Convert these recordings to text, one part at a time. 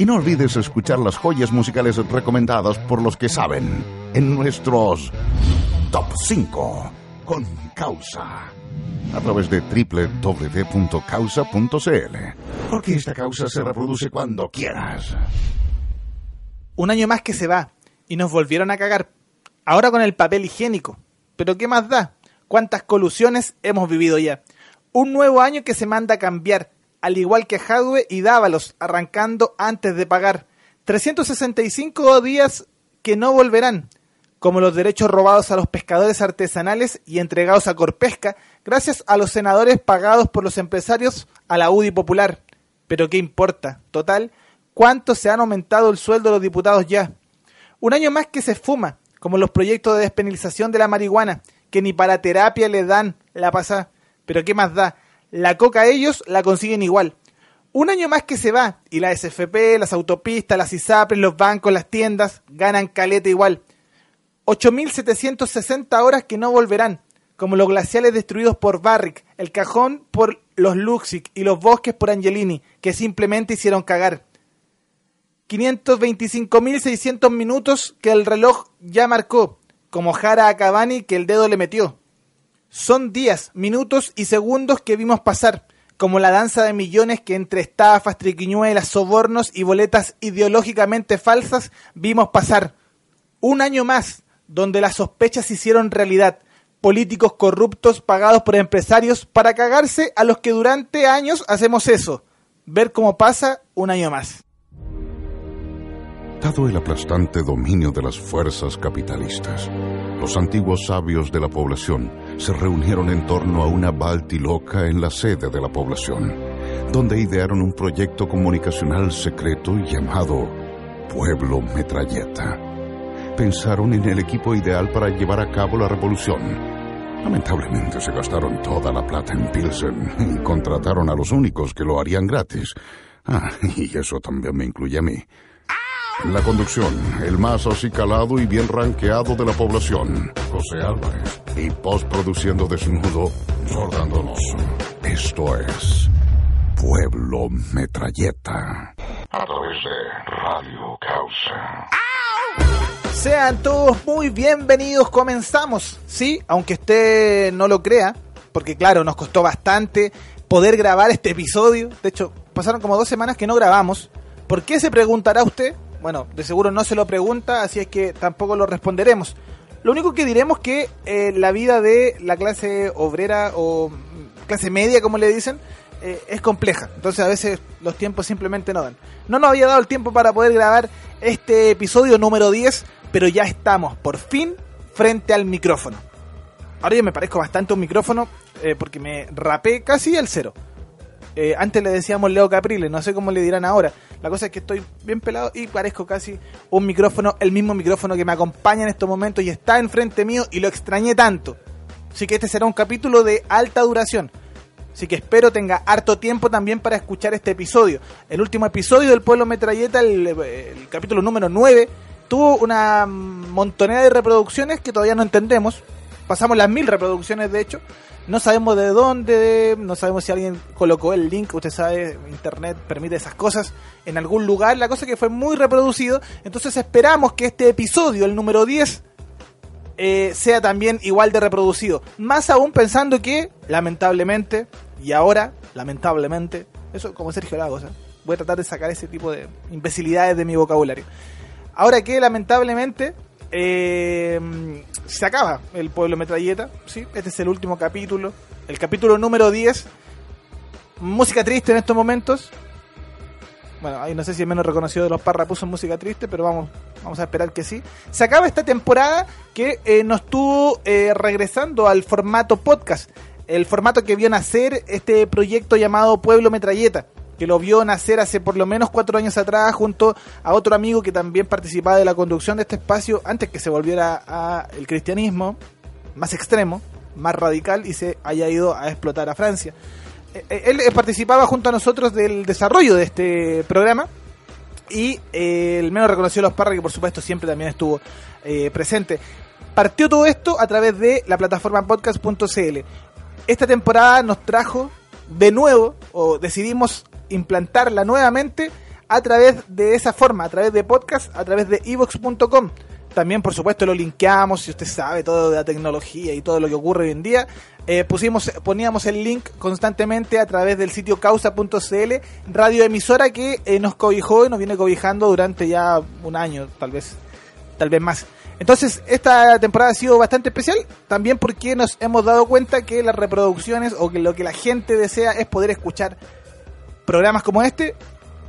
Y no olvides escuchar las joyas musicales recomendadas por los que saben en nuestros Top 5 con Causa. A través de www.causa.cl. Porque esta causa se reproduce cuando quieras. Un año más que se va y nos volvieron a cagar. Ahora con el papel higiénico. Pero ¿qué más da? ¿Cuántas colusiones hemos vivido ya? Un nuevo año que se manda a cambiar al igual que Hadwe y Dávalos, arrancando antes de pagar. 365 días que no volverán, como los derechos robados a los pescadores artesanales y entregados a Corpesca, gracias a los senadores pagados por los empresarios a la UDI Popular. Pero ¿qué importa? Total, ¿cuánto se han aumentado el sueldo de los diputados ya? Un año más que se fuma, como los proyectos de despenalización de la marihuana, que ni para terapia le dan la pasada. Pero ¿qué más da? La coca ellos la consiguen igual. Un año más que se va y la SFP, las autopistas, las ISAPRES, los bancos, las tiendas ganan caleta igual. 8.760 horas que no volverán, como los glaciales destruidos por Barrick, el cajón por los Luxic y los bosques por Angelini, que simplemente hicieron cagar. 525.600 minutos que el reloj ya marcó, como Jara a Cavani que el dedo le metió. Son días, minutos y segundos que vimos pasar, como la danza de millones que entre estafas, triquiñuelas, sobornos y boletas ideológicamente falsas vimos pasar. Un año más, donde las sospechas se hicieron realidad, políticos corruptos pagados por empresarios para cagarse a los que durante años hacemos eso, ver cómo pasa un año más. Dado el aplastante dominio de las fuerzas capitalistas, los antiguos sabios de la población se reunieron en torno a una baltiloca en la sede de la población, donde idearon un proyecto comunicacional secreto llamado Pueblo Metralleta. Pensaron en el equipo ideal para llevar a cabo la revolución. Lamentablemente se gastaron toda la plata en Pilsen y contrataron a los únicos que lo harían gratis. Ah, y eso también me incluye a mí. La conducción, el más acicalado y bien ranqueado de la población, José Álvarez. Y postproduciendo desnudo, Jordan Donoso. Esto es Pueblo Metralleta. A través de Radio Causa. Sean todos muy bienvenidos, comenzamos. Sí, aunque usted no lo crea, porque claro, nos costó bastante poder grabar este episodio. De hecho, pasaron como dos semanas que no grabamos. ¿Por qué se preguntará usted? Bueno, de seguro no se lo pregunta, así es que tampoco lo responderemos. Lo único que diremos que eh, la vida de la clase obrera o clase media, como le dicen, eh, es compleja. Entonces a veces los tiempos simplemente no dan. No nos había dado el tiempo para poder grabar este episodio número 10, pero ya estamos por fin frente al micrófono. Ahora ya me parezco bastante un micrófono eh, porque me rapé casi al cero. antes le decíamos Leo Capriles, no sé cómo le dirán ahora. La cosa es que estoy bien pelado y parezco casi un micrófono, el mismo micrófono que me acompaña en estos momentos y está enfrente mío y lo extrañé tanto. Así que este será un capítulo de alta duración. Así que espero tenga harto tiempo también para escuchar este episodio. El último episodio del Pueblo Metralleta, el, el capítulo número 9, tuvo una montonera de reproducciones que todavía no entendemos. Pasamos las mil reproducciones, de hecho. No sabemos de dónde, no sabemos si alguien colocó el link, usted sabe, internet permite esas cosas en algún lugar, la cosa que fue muy reproducido, entonces esperamos que este episodio, el número 10, eh, sea también igual de reproducido. Más aún pensando que, lamentablemente, y ahora, lamentablemente, eso como Sergio Lagos, ¿eh? voy a tratar de sacar ese tipo de imbecilidades de mi vocabulario. Ahora que lamentablemente eh, se acaba el pueblo metralleta, ¿sí? Este es el último capítulo, el capítulo número 10. Música triste en estos momentos. Bueno, ahí no sé si el menos reconocido de los Parra puso música triste, pero vamos, vamos a esperar que sí. Se acaba esta temporada que eh, nos estuvo eh, regresando al formato podcast. El formato que vio nacer este proyecto llamado Pueblo Metralleta que lo vio nacer hace por lo menos cuatro años atrás junto a otro amigo que también participaba de la conducción de este espacio antes que se volviera a el cristianismo más extremo, más radical y se haya ido a explotar a Francia. Eh, eh, él eh, participaba junto a nosotros del desarrollo de este programa y el menos reconocido los Parra que por supuesto siempre también estuvo presente. Partió todo esto a través de la plataforma podcast.cl. Esta temporada nos trajo de nuevo, o decidimos implantarla nuevamente a través de esa forma, a través de podcast, a través de evox.com. También, por supuesto, lo linkeamos, si usted sabe todo de la tecnología y todo lo que ocurre hoy en día. Eh, pusimos, poníamos el link constantemente a través del sitio causa.cl, radioemisora que eh, nos cobijó y nos viene cobijando durante ya un año, tal vez, tal vez más. Entonces, esta temporada ha sido bastante especial, también porque nos hemos dado cuenta que las reproducciones o que lo que la gente desea es poder escuchar programas como este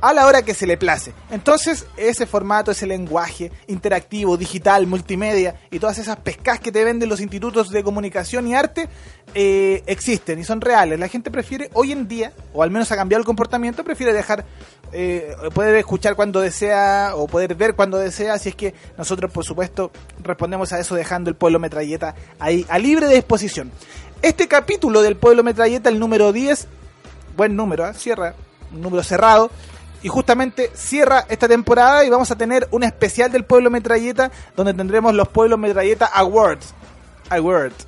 a la hora que se le place. Entonces, ese formato, ese lenguaje interactivo, digital, multimedia y todas esas pescas que te venden los institutos de comunicación y arte eh, existen y son reales. La gente prefiere hoy en día, o al menos ha cambiado el comportamiento, prefiere dejar, eh, poder escuchar cuando desea o poder ver cuando desea. Así es que nosotros, por supuesto, respondemos a eso dejando el pueblo metralleta ahí a libre disposición. Este capítulo del pueblo metralleta, el número 10, buen número, ¿eh? cierra, un número cerrado y justamente cierra esta temporada y vamos a tener un especial del Pueblo Metralleta donde tendremos los Pueblo Metralleta Awards. Awards.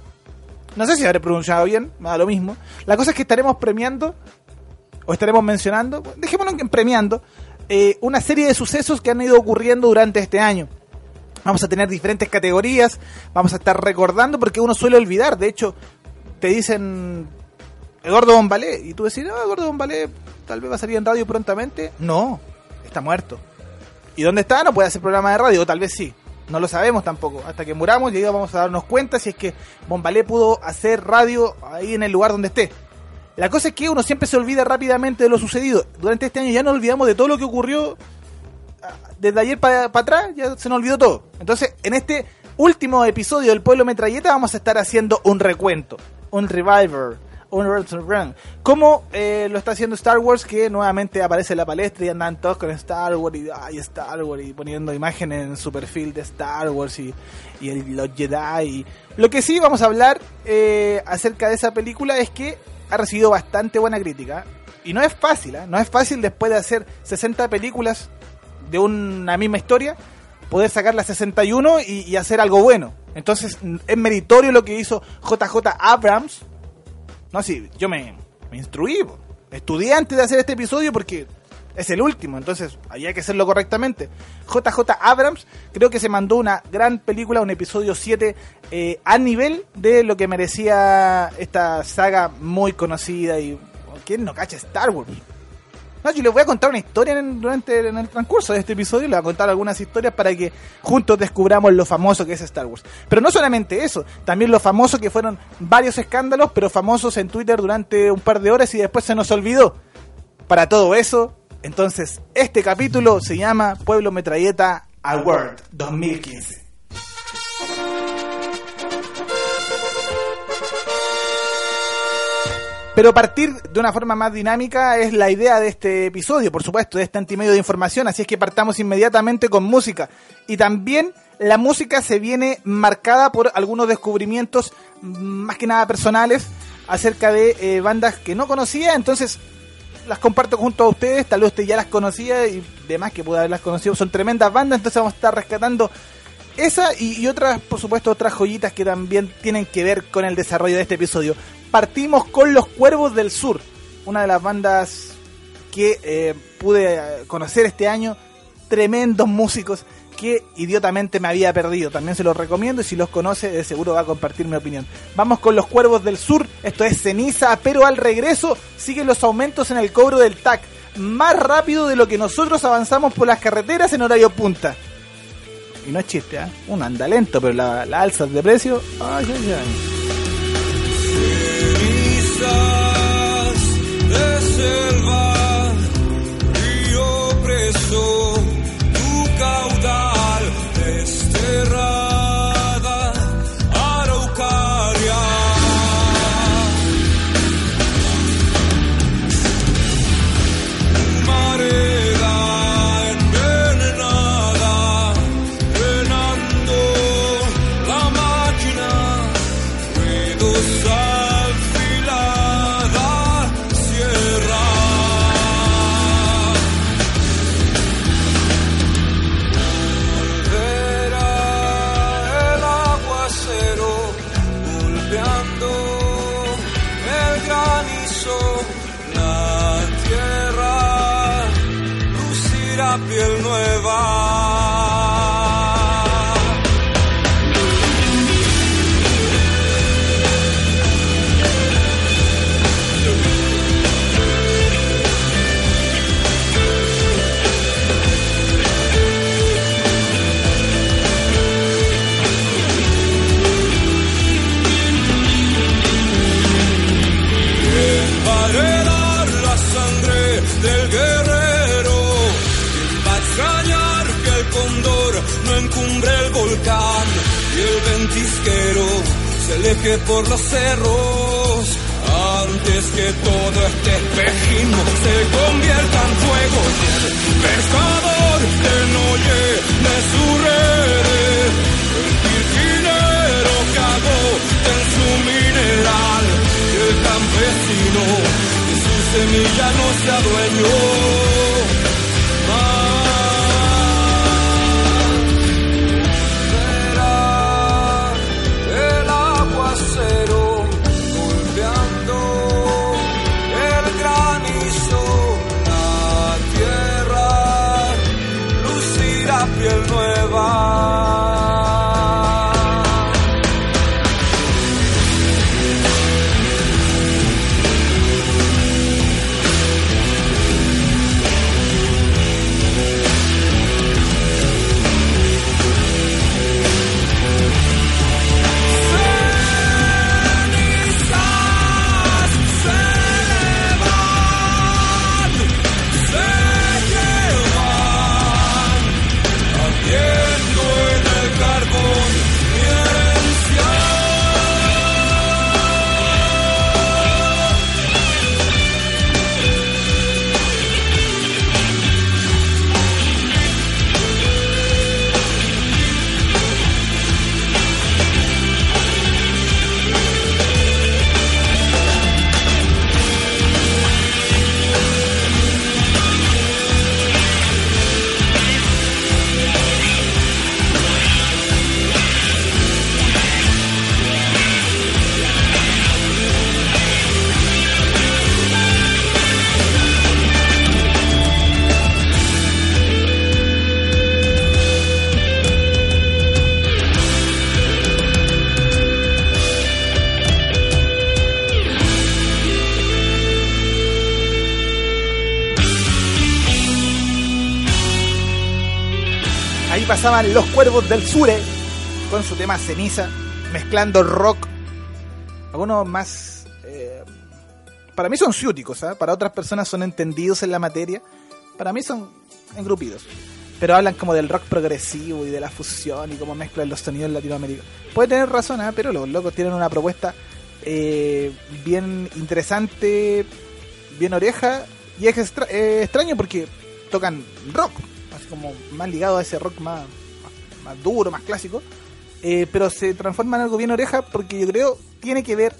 No sé si habré pronunciado bien, me da lo mismo. La cosa es que estaremos premiando, o estaremos mencionando, dejémoslo en premiando, eh, una serie de sucesos que han ido ocurriendo durante este año. Vamos a tener diferentes categorías, vamos a estar recordando porque uno suele olvidar. De hecho, te dicen Eduardo Bombalé. Y tú decís, no, Eduardo Bombalé tal vez va a salir en radio prontamente. No, está muerto. ¿Y dónde está? No puede hacer programa de radio, tal vez sí. No lo sabemos tampoco. Hasta que muramos y ahí vamos a darnos cuenta si es que Bombalé pudo hacer radio ahí en el lugar donde esté. La cosa es que uno siempre se olvida rápidamente de lo sucedido. Durante este año ya nos olvidamos de todo lo que ocurrió ah, desde ayer para atrás, ya se nos olvidó todo. Entonces, en este último episodio del Pueblo Metralleta vamos a estar haciendo un recuento, un reviver un Run. Como eh, lo está haciendo Star Wars, que nuevamente aparece en la palestra y andan todos con Star Wars y ay, Star Wars y poniendo imágenes en su perfil de Star Wars y, y los Jedi. Lo que sí vamos a hablar eh, acerca de esa película es que ha recibido bastante buena crítica. Y no es fácil, ¿eh? no es fácil después de hacer 60 películas de una misma historia, poder sacar la 61 y, y hacer algo bueno. Entonces es meritorio lo que hizo JJ Abrams, no, sí, yo me, me instruí, estudié antes de hacer este episodio porque es el último, entonces había que hacerlo correctamente. JJ Abrams creo que se mandó una gran película, un episodio 7 eh, a nivel de lo que merecía esta saga muy conocida y... ¿Quién no cacha Star Wars? No, yo les voy a contar una historia en, durante en el transcurso de este episodio. Les voy a contar algunas historias para que juntos descubramos lo famoso que es Star Wars. Pero no solamente eso, también lo famoso que fueron varios escándalos, pero famosos en Twitter durante un par de horas y después se nos olvidó. Para todo eso, entonces, este capítulo se llama Pueblo Metralleta Award 2015. Pero partir de una forma más dinámica es la idea de este episodio, por supuesto, de este antimedio de información, así es que partamos inmediatamente con música. Y también la música se viene marcada por algunos descubrimientos más que nada personales acerca de eh, bandas que no conocía, entonces las comparto junto a ustedes, tal vez usted ya las conocía y demás que pudo haberlas conocido, son tremendas bandas, entonces vamos a estar rescatando esa y, otras, por supuesto, otras joyitas que también tienen que ver con el desarrollo de este episodio partimos con Los Cuervos del Sur, una de las bandas que eh, pude eh, conocer este año. Tremendos músicos que idiotamente me había perdido. También se los recomiendo y si los conoce de seguro va a compartir mi opinión. Vamos con los Cuervos del Sur. Esto es ceniza, pero al regreso siguen los aumentos en el cobro del TAC. Más rápido de lo que nosotros avanzamos por las carreteras en horario punta. Y no es chiste, ¿eh? Uno anda lento, pero la, la alza de precio... Ay, ay, ay. De selva, río preso, tu caudal aleje por los cerros? Antes que todo este espejismo se convierta en fuego los cuervos del Sure con su tema ceniza, mezclando rock. Algunos más. eh, para mí son ciúticos, ¿ah? para otras personas son entendidos en la materia. Para mí son engrupidos. Pero hablan como del rock progresivo y de la fusión y cómo mezclan los sonidos latinoamericanos. Puede tener razón, ¿ah? pero los locos tienen una propuesta eh, bien interesante, bien oreja. Y es extra- eh, extraño porque tocan rock, así como más ligado a ese rock más, más, duro, más clásico. Eh, pero se transforma en algo bien oreja porque yo creo tiene que ver,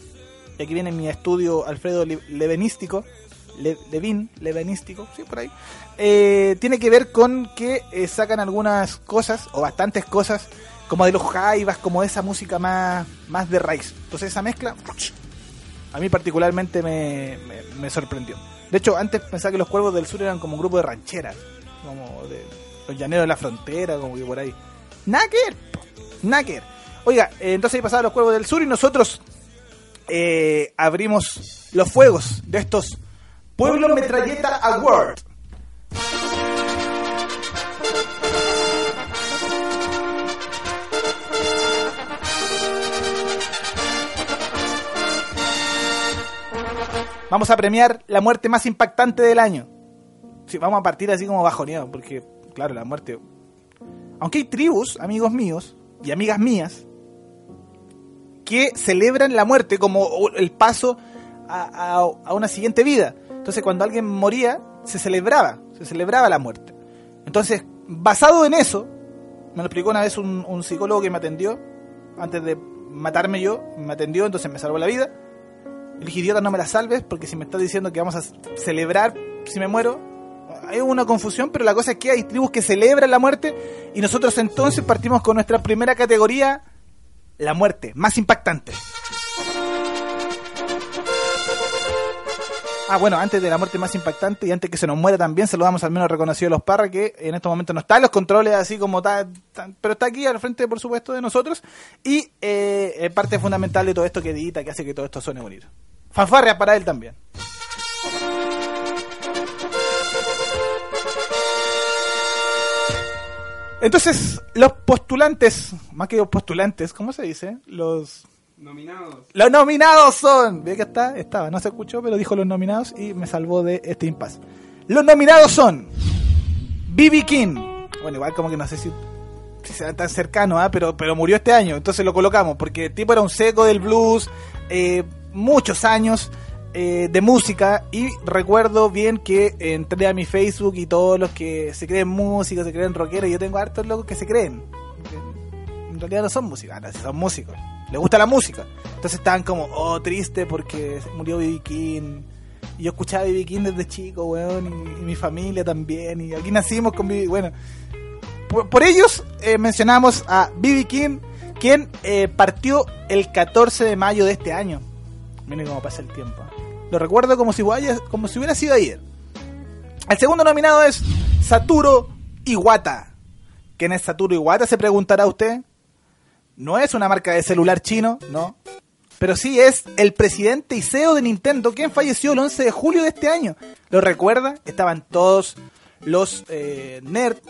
y aquí viene mi estudio Alfredo Le- Levenístico, Le- Levin, Levenístico, sí, por ahí, eh, tiene que ver con que eh, sacan algunas cosas, o bastantes cosas, como de los jaivas, como de esa música más, más de raíz. Entonces esa mezcla, a mí particularmente me, me- me sorprendió. De hecho, antes pensaba que los Cuervos del Sur eran como un grupo de rancheras, como de los llaneros de la frontera, como que por ahí. Nacker, Nacker. Oiga, eh, entonces ahí pasaban los Cuervos del Sur y nosotros eh, abrimos los fuegos de estos Pueblo Metralleta Award. Vamos a premiar la muerte más impactante del año. Vamos a partir así como bajoneado, porque, claro, la muerte. Aunque hay tribus, amigos míos y amigas mías, que celebran la muerte como el paso a, una siguiente vida. Entonces, cuando alguien moría, se celebraba, se celebraba la muerte. Entonces, basado en eso, me lo explicó una vez un, un psicólogo que me atendió, antes de matarme yo, me atendió, entonces me salvó la vida. Dije, idiota, no me la salves, porque si me estás diciendo que vamos a celebrar si me muero, hay una confusión, pero la cosa es que hay tribus que celebran la muerte y nosotros entonces partimos con nuestra primera categoría, la muerte, más impactante. Ah, bueno, antes de la muerte más impactante y antes que se nos muera también, saludamos al menos reconocido a los Parra, que en estos momentos no está en los controles así como tal, pero está aquí al frente, por supuesto, de nosotros. Y eh, parte fundamental de todo esto que edita, que hace que todo esto suene bonito. Fanfarria para él también. Entonces, los postulantes, más que los postulantes, ¿cómo se dice? Los Nominados. los nominados son. ¿Ve que está? Estaba, no se escuchó, pero dijo los nominados y me salvó de este impasse. Los nominados son. B.B. King. Bueno, igual como que no sé si, si será tan cercano, ¿ah? pero, pero murió este año, entonces lo colocamos, porque el tipo era un seco del blues, eh, muchos años eh, de música, y recuerdo bien que entré a mi Facebook y todos los que se creen músicos, se creen rockeros, yo tengo hartos locos que se creen. En realidad no son músicos, ah, son músicos le gusta la música. Entonces estaban como, oh, triste porque murió B.B. King. Y yo escuchaba B.B. King desde chico, weón, y, y mi familia también. Y aquí nacimos con B.B. Bueno, por, por ellos eh, mencionamos a B.B. King, quien eh, partió el 14 de mayo de este año. Miren cómo pasa el tiempo. Lo recuerdo como si, como si hubiera sido ayer. El segundo nominado es Saturo Iwata. ¿Quién es Saturo Iwata? Se preguntará usted. No es una marca de celular chino, no. Pero sí es el presidente y CEO de Nintendo, quien falleció el 11 de julio de este año. ¿Lo recuerda? Estaban todos los eh, nerds,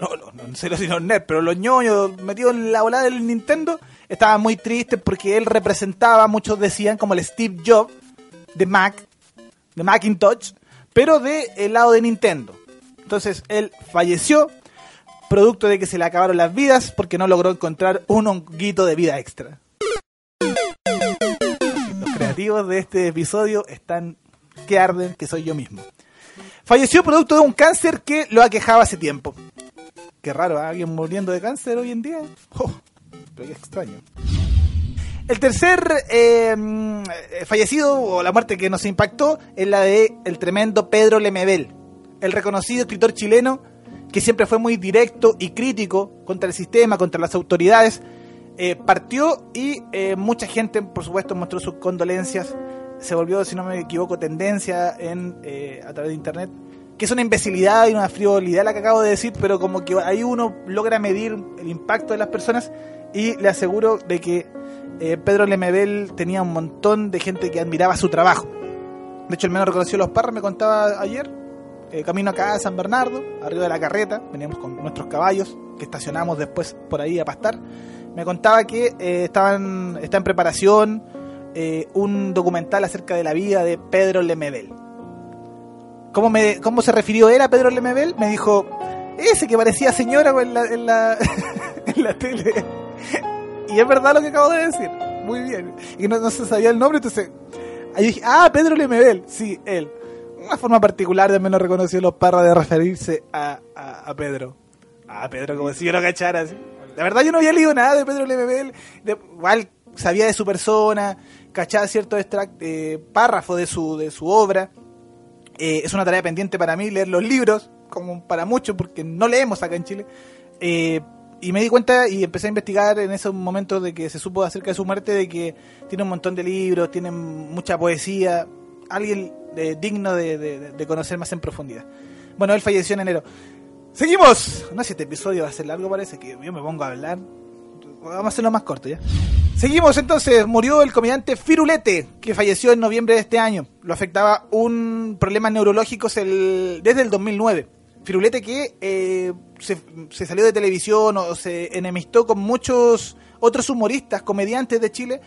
no, no, no sé si los nerds, pero los ñoños metidos en la volada del Nintendo, estaban muy tristes porque él representaba, muchos decían, como el Steve Jobs de Mac, de Macintosh, pero del lado de Nintendo. Entonces él falleció producto de que se le acabaron las vidas porque no logró encontrar un honguito de vida extra. Los creativos de este episodio están que arden, que soy yo mismo. Falleció producto de un cáncer que lo aquejaba hace tiempo. Qué raro, ¿eh? alguien muriendo de cáncer hoy en día. Oh, pero qué extraño. El tercer eh, fallecido, o la muerte que nos impactó, es la de el tremendo Pedro Lemebel, el reconocido escritor chileno que siempre fue muy directo y crítico contra el sistema, contra las autoridades, eh, partió y eh, mucha gente, por supuesto, mostró sus condolencias. Se volvió, si no me equivoco, tendencia en, eh, a través de internet. Que es una imbecilidad y una frivolidad la que acabo de decir, pero como que ahí uno logra medir el impacto de las personas y le aseguro de que eh, Pedro Lemebel tenía un montón de gente que admiraba su trabajo. De hecho, el menos reconocido los Parras me contaba ayer eh, camino acá a San Bernardo, arriba de la carreta, veníamos con nuestros caballos, que estacionamos después por ahí a pastar. Me contaba que eh, estaban, está en preparación eh, un documental acerca de la vida de Pedro Lemebel. ¿Cómo, me, ¿Cómo se refirió él a Pedro Lemebel? Me dijo, ese que parecía señora en la, en la, en la tele. Y es verdad lo que acabo de decir. Muy bien. Y no, no se sabía el nombre, entonces... Ahí dije, ah, Pedro Lemebel. Sí, él una forma particular de menos reconocido los parras de referirse a, a, Pedro. A Pedro, como si yo lo cachara. así. La verdad, yo no había leído nada de Pedro Lemebel. Igual sabía de su persona, cachaba ciertos extract, eh, párrafos de su, de su obra. Eh, es una tarea pendiente para mí leer los libros, como para muchos, porque no leemos acá en Chile. Eh, y me di cuenta y empecé a investigar en esos momentos de que se supo acerca de su muerte, de que tiene un montón de libros, tiene mucha poesía. Alguien eh, digno de, de- de conocer más en profundidad. Bueno, él falleció en enero. Seguimos. No sé si este episodio va a ser largo, parece que yo me pongo a hablar. Vamos a hacerlo más corto ya. Seguimos entonces. Murió el comediante Firulete, que falleció en noviembre de este año. Lo afectaba un problemas neurológicos el- desde el 2009. Firulete que eh, se, salió de televisión o se enemistó con muchos otros humoristas, comediantes de Chile,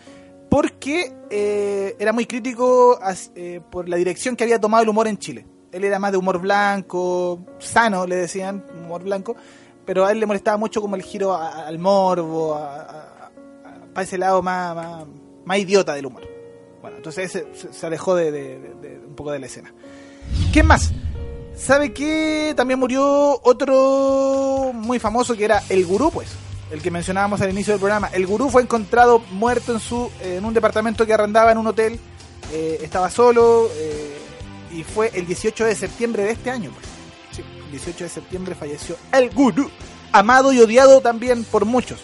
porque eh, era muy crítico eh, por la dirección que había tomado el humor en Chile. Él era más de humor blanco, sano, le decían, humor blanco, pero a él le molestaba mucho como el giro al morbo, para ese lado más, más, idiota del humor. Bueno, entonces ese se, se alejó de, de- un poco de la escena. ¿Qué más? ¿Sabe que también murió otro muy famoso que era el gurú, pues? El que mencionábamos al inicio del programa. El gurú fue encontrado muerto en su en un departamento que arrendaba en un hotel. Eh, estaba solo eh, y fue el 18 de septiembre de este año. Pues. Sí, el 18 de septiembre falleció el gurú. Amado y odiado también por muchos.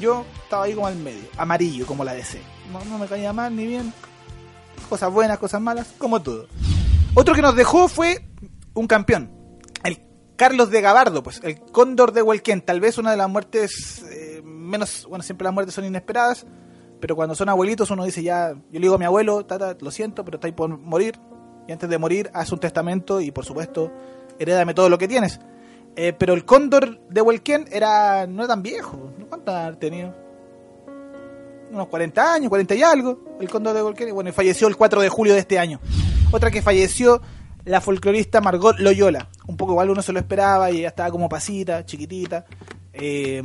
Yo estaba ahí como al medio, amarillo como la DC. No, no me caía mal ni bien. Cosas buenas, cosas malas, como todo. Otro que nos dejó fue un campeón, el Carlos de Gabardo, pues, el cóndor de Huelquén, tal vez una de las muertes eh, menos, bueno, siempre las muertes son inesperadas, pero cuando son abuelitos uno dice ya, yo le digo a mi abuelo, tata, lo siento, pero está ahí por morir, y antes de morir haz un testamento y por supuesto, herédame todo lo que tienes. Eh, pero el cóndor de Huelquén era, no era tan viejo, ¿cuánto ha tenido? Unos 40 años, 40 y algo, el cóndor de Huelquén, bueno, y falleció el 4 de julio de este año. Otra que falleció, la folclorista Margot Loyola. Un poco igual uno se lo esperaba y ella estaba como pasita, chiquitita. Eh,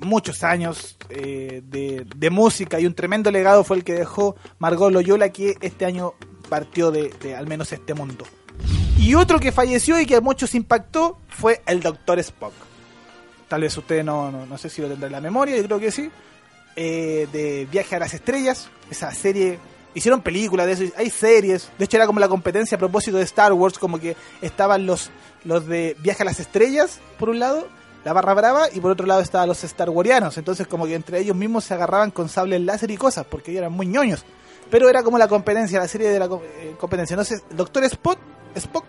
muchos años eh, de, música y un tremendo legado fue el que dejó Margot Loyola que este año partió de, al menos este mundo. Y otro que falleció y que a muchos impactó fue el Doctor Spock. Tal vez usted no, no, no sé si lo tendrá en la memoria, yo creo que sí. Eh, de Viaje a las Estrellas, esa serie. Hicieron películas de eso, hay series. De hecho, era como la competencia a propósito de Star Wars, como que estaban los, los de Viaje a las Estrellas, por un lado, la barra brava, y por otro lado estaban los Star Warianos. Entonces, como que entre ellos mismos se agarraban con sables láser y cosas, porque eran muy ñoños. Pero era como la competencia, la serie de la eh, competencia. Entonces, Doctor Spock, Spock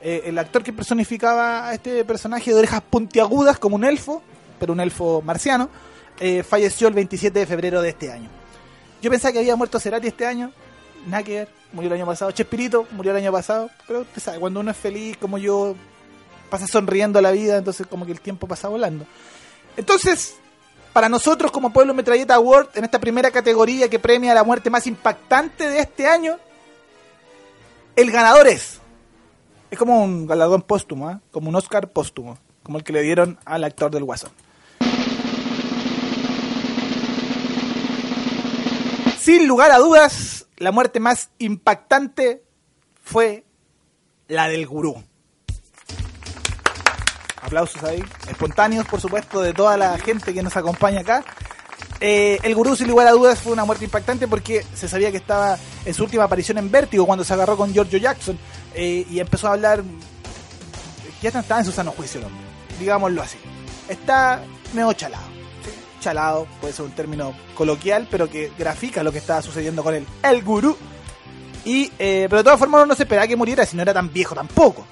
eh, el actor que personificaba a este personaje de orejas puntiagudas como un elfo, pero un elfo marciano, eh, falleció el 27 de febrero de este año. Yo pensaba que había muerto Cerati este año, nada murió el año pasado. Chespirito murió el año pasado, pero usted sabe, cuando uno es feliz como yo, pasa sonriendo la vida, entonces como que el tiempo pasa volando. Entonces, para nosotros como Pueblo Metralleta Award, en esta primera categoría que premia la muerte más impactante de este año, el ganador es es como un galardón póstumo, ¿ah? como un Oscar póstumo, como el que le dieron al actor del Guasón. Sin lugar a dudas, la muerte más impactante fue la del gurú. Aplausos ahí, espontáneos por supuesto de toda la gente que nos acompaña acá. Eh, el gurú, sin lugar a dudas, fue una muerte impactante porque se sabía que estaba en su última aparición en Vértigo cuando se agarró con Giorgio Jackson eh, y empezó a hablar. Ya estaba en su sano juicio el hombre, digámoslo así. Está medio chalado. Chalado puede ser un término coloquial, pero que grafica lo que estaba sucediendo con él. El gurú. Y, eh, pero de todas formas, no se esperaba que muriera si no era tan viejo tampoco.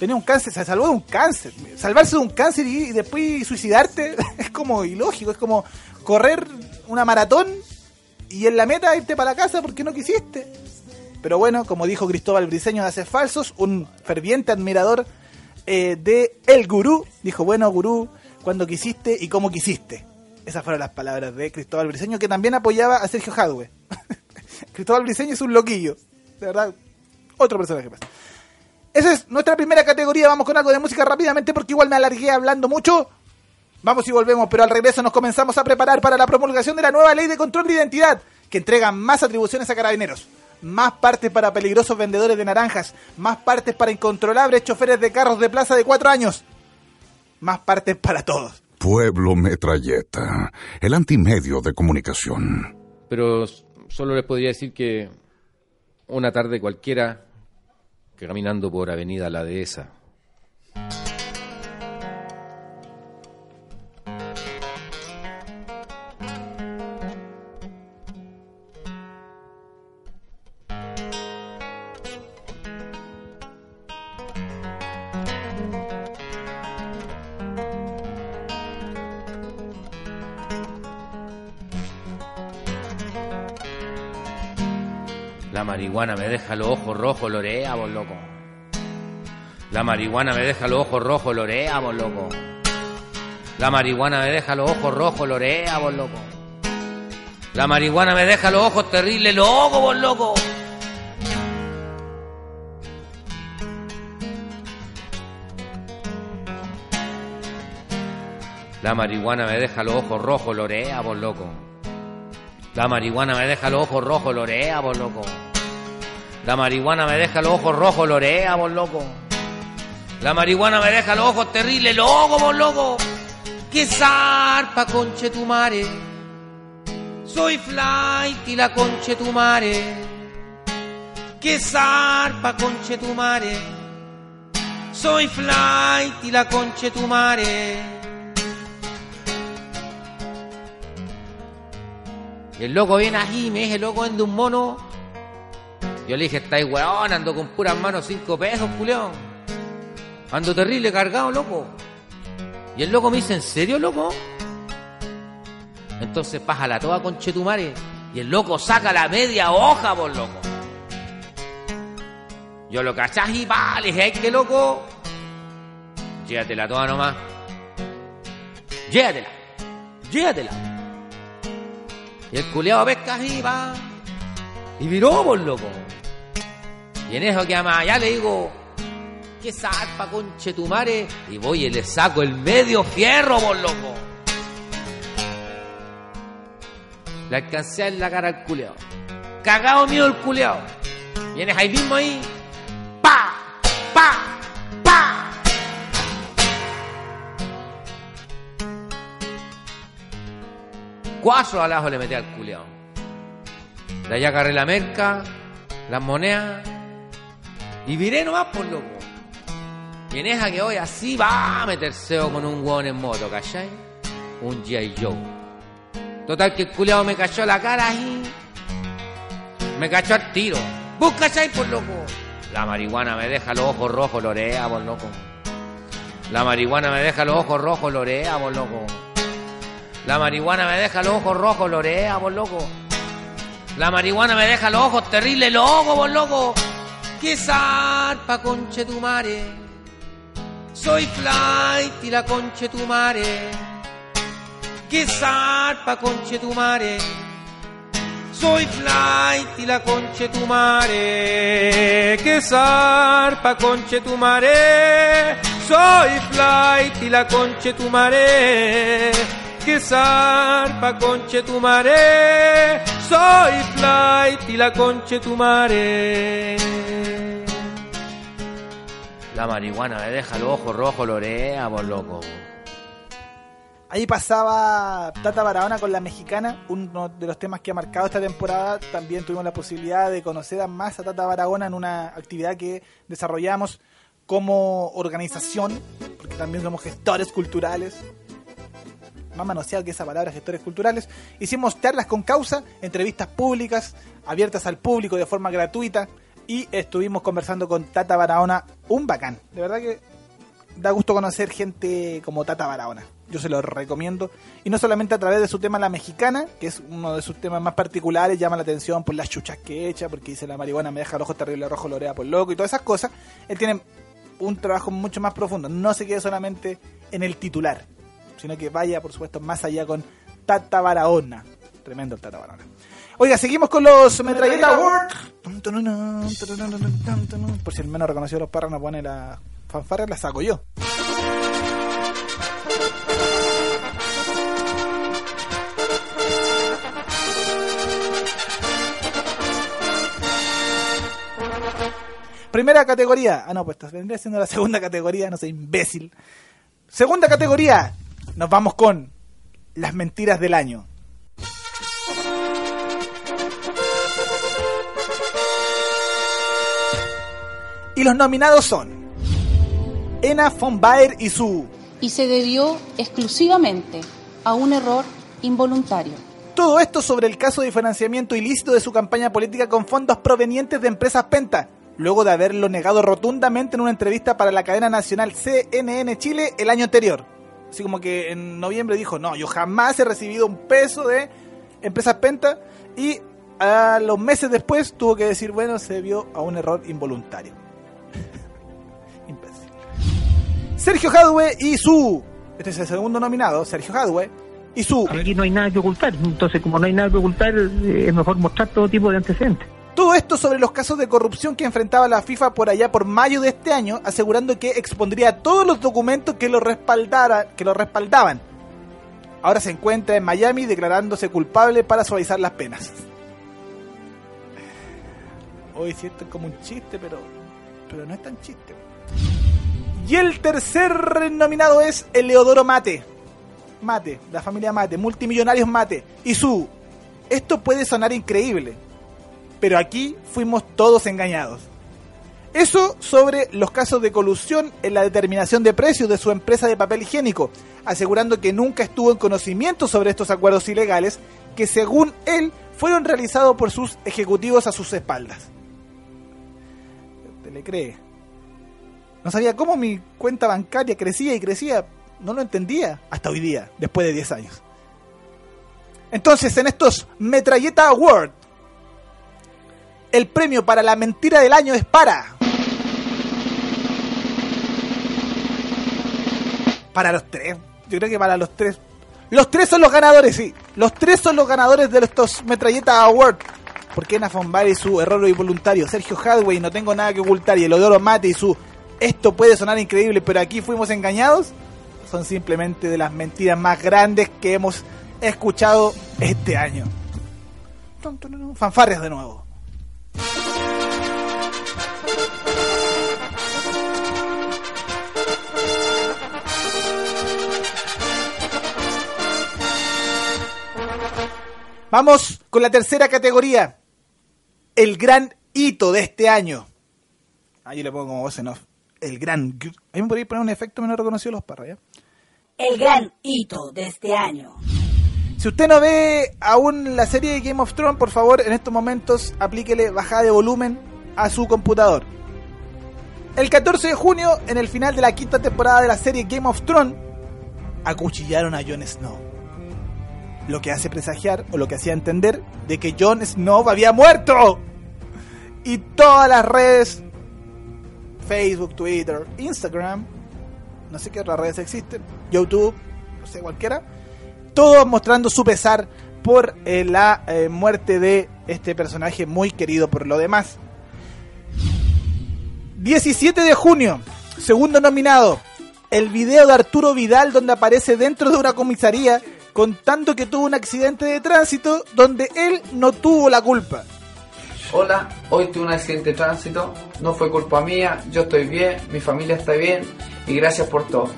Tenía un cáncer, se salvó de un cáncer. Salvarse de un cáncer y, después suicidarte es como ilógico, es como correr una maratón y en la meta irte para la casa porque no quisiste. Pero bueno, como dijo Cristóbal Briseño de Haces Falsos, un ferviente admirador eh, de El Gurú, dijo, bueno, Gurú, cuando quisiste y cómo quisiste. Esas fueron las palabras de Cristóbal Briseño, que también apoyaba a Sergio Jadwe. Cristóbal Briseño es un loquillo, de verdad, otro personaje más. Esa es nuestra primera categoría. Vamos con algo de música rápidamente porque igual me alargué hablando mucho. Vamos y volvemos, pero al regreso nos comenzamos a preparar para la promulgación de la nueva ley de control de identidad, que entrega más atribuciones a carabineros, más partes para peligrosos vendedores de naranjas, más partes para incontrolables choferes de carros de plaza de cuatro años, más partes para todos. Pueblo Metralleta, el antimedio de comunicación. Pero solo les podría decir que una tarde cualquiera, que caminando por Avenida La Dehesa, La marihuana me deja los ojos rojos, lorea, vos loco. La marihuana me deja los ojos rojos, lorea, vos loco. La marihuana me deja los ojos rojos, lorea, vos loco. La marihuana me deja los ojos terribles, loco, vos loco. La marihuana me deja los ojos rojos, lorea, vos loco. La marihuana me deja los ojos rojos, lorea, vos loco. La marihuana me deja los ojos rojos, lorea, vos loco. La marihuana me deja los ojos terribles, loco, vos loco. Que zarpa, conche tu mare. Soy flight y la conche tu mare. Que zarpa, conche tu mare. Soy flight y la conche tu mare. Y el loco viene aquí, me dice, loco, vende un mono Yo le dije, estáis weón, ando con puras manos cinco pesos, culeón. Ando terrible cargado, loco. Y el loco me dice, ¿en serio, loco? Entonces pájala toda con Chetumare. Y el loco saca la media hoja, por loco. Yo lo cachás y va, le dije, ay, qué loco. Llévatela toda nomás. Llévatela. Llévatela. Y el culeado pesca y va. Y viró, por loco. Y en eso que ama, ya le digo, ¿qué zarpa, conchetumare? Y voy y le saco el medio fierro, por loco. Le alcancé en la cara al culeado. Cagado mío el culeado. Vienes ahí mismo ahí. ¡Pa! ¡Pa! ¡Pa! Cuatro alajos le metí al culeado. De allá agarré la merca, las monedas. Y viré nomás por loco. Y en esa que hoy así va a meterseo con un hueón en moto, ¿cachai? Un G.I. Joe. Total que el culeado me cachó la cara y me cachó al tiro. ¿Vos cachai por loco? La marihuana me deja los ojos rojos, lorea por loco. La marihuana me deja los ojos rojos, lorea por loco. La marihuana me deja los ojos rojos, lorea por loco. La marihuana me deja los ojos terribles, loco por loco. ¡Qué zarpa, conche tu mare! Soy flight y la conche tu mare. ¡Qué zarpa, conche tu mare! Soy flight y la conche tu mare. ¡Qué zarpa, conche tu mare! Soy flight y la conche ¡Qué zarpa, conche tu mare! Soy flight y la conche tu mare. La marihuana me deja los ojos rojos, lorea, por loco. Ahí pasaba Tata Barahona con la mexicana, uno de los temas que ha marcado esta temporada. También tuvimos la posibilidad de conocer a más a Tata Barahona en una actividad que desarrollamos como organización, porque también somos gestores culturales. Más manoseado que esa palabra, gestores culturales. Hicimos charlas con causa, entrevistas públicas, abiertas al público de forma gratuita. Y estuvimos conversando con Tata Barahona, un bacán. De verdad que da gusto conocer gente como Tata Barahona. Yo se lo recomiendo. Y no solamente a través de su tema La Mexicana, que es uno de sus temas más particulares, llama la atención por las chuchas que echa, porque dice la marihuana me deja el ojo terrible rojo, lorea por loco y todas esas cosas. Él tiene un trabajo mucho más profundo. No se quede solamente en el titular, sino que vaya, por supuesto, más allá con Tata Barahona. Tremendo el Tata Barahona. Oiga, seguimos con los Metralleta Awards. Por si el menos reconocido los parras no pone la fanfarra, la saco yo. Primera categoría. Ah, no, pues vendría siendo la segunda categoría, no sé, imbécil. Segunda categoría. Nos vamos con las mentiras del año. Y los nominados son Ena von Baer y su y se debió exclusivamente a un error involuntario. Todo esto sobre el caso de financiamiento ilícito de su campaña política con fondos provenientes de empresas Penta, luego de haberlo negado rotundamente en una entrevista para la cadena nacional CNN Chile el año anterior. Así como que en noviembre dijo, no, yo jamás he recibido un peso de empresas Penta y a los meses después tuvo que decir, bueno, se debió a un error involuntario. Imbécil. Sergio Hadwe y su... Este es el segundo nominado, Sergio Hadwe y su... Aquí no hay nada que ocultar, entonces como no hay nada que ocultar, eh, es mejor mostrar todo tipo de antecedentes. Todo esto sobre los casos de corrupción que enfrentaba la FIFA por allá por mayo de este año, asegurando que expondría todos los documentos que lo, respaldara, que lo respaldaban. Ahora se encuentra en Miami declarándose culpable para suavizar las penas. Hoy sí esto es como un chiste, pero, pero no es tan chiste. Y el tercer nominado es Eleodoro Mate. Mate, la familia Mate, multimillonarios Mate. Y su... Esto puede sonar increíble, pero aquí fuimos todos engañados. Eso sobre los casos de colusión en la determinación de precios de su empresa de papel higiénico, asegurando que nunca estuvo en conocimiento sobre estos acuerdos ilegales que según él fueron realizados por sus ejecutivos a sus espaldas. le cree. No sabía cómo mi cuenta bancaria crecía y crecía. No lo entendía hasta hoy día, después de 10 años. Entonces, en estos Metralleta Award, el premio para la mentira del año es para. Para los tres. Yo creo que para los tres. Los tres son los ganadores, sí. Los tres son los ganadores de estos Metralleta Award. Porque Ena Fonbar y su error involuntario, Sergio Hadway, no tengo nada que ocultar, y el Odoro Mate y su esto puede sonar increíble, pero aquí fuimos engañados, son simplemente de las mentiras más grandes que hemos escuchado este año. Fanfarrias de nuevo. Vamos con la tercera categoría. El gran hito de este año. Ahí le pongo como voz en off. El gran. gr- Ahí me podría poner un efecto menos reconocido los parras. El gran hito de este año. Si usted no ve aún la serie de Game of Thrones, por favor, en estos momentos aplíquele bajada de volumen a su computador. El 14 de junio, en el final de la quinta temporada de la serie Game of Thrones, acuchillaron a Jon Snow. Lo que hace presagiar, o lo que hacía entender, de que Jon Snow había muerto. Y todas las redes, Facebook, Twitter, Instagram, no sé qué otras redes existen, YouTube, no sé, cualquiera, todos mostrando su pesar por eh, la eh, muerte de este personaje muy querido por lo demás. 17 de junio, segundo nominado, el video de Arturo Vidal donde aparece dentro de una comisaría contando que tuvo un accidente de tránsito donde él no tuvo la culpa. Hola, hoy tuve un accidente de tránsito, no fue culpa mía, yo estoy bien, mi familia está bien y gracias por todo.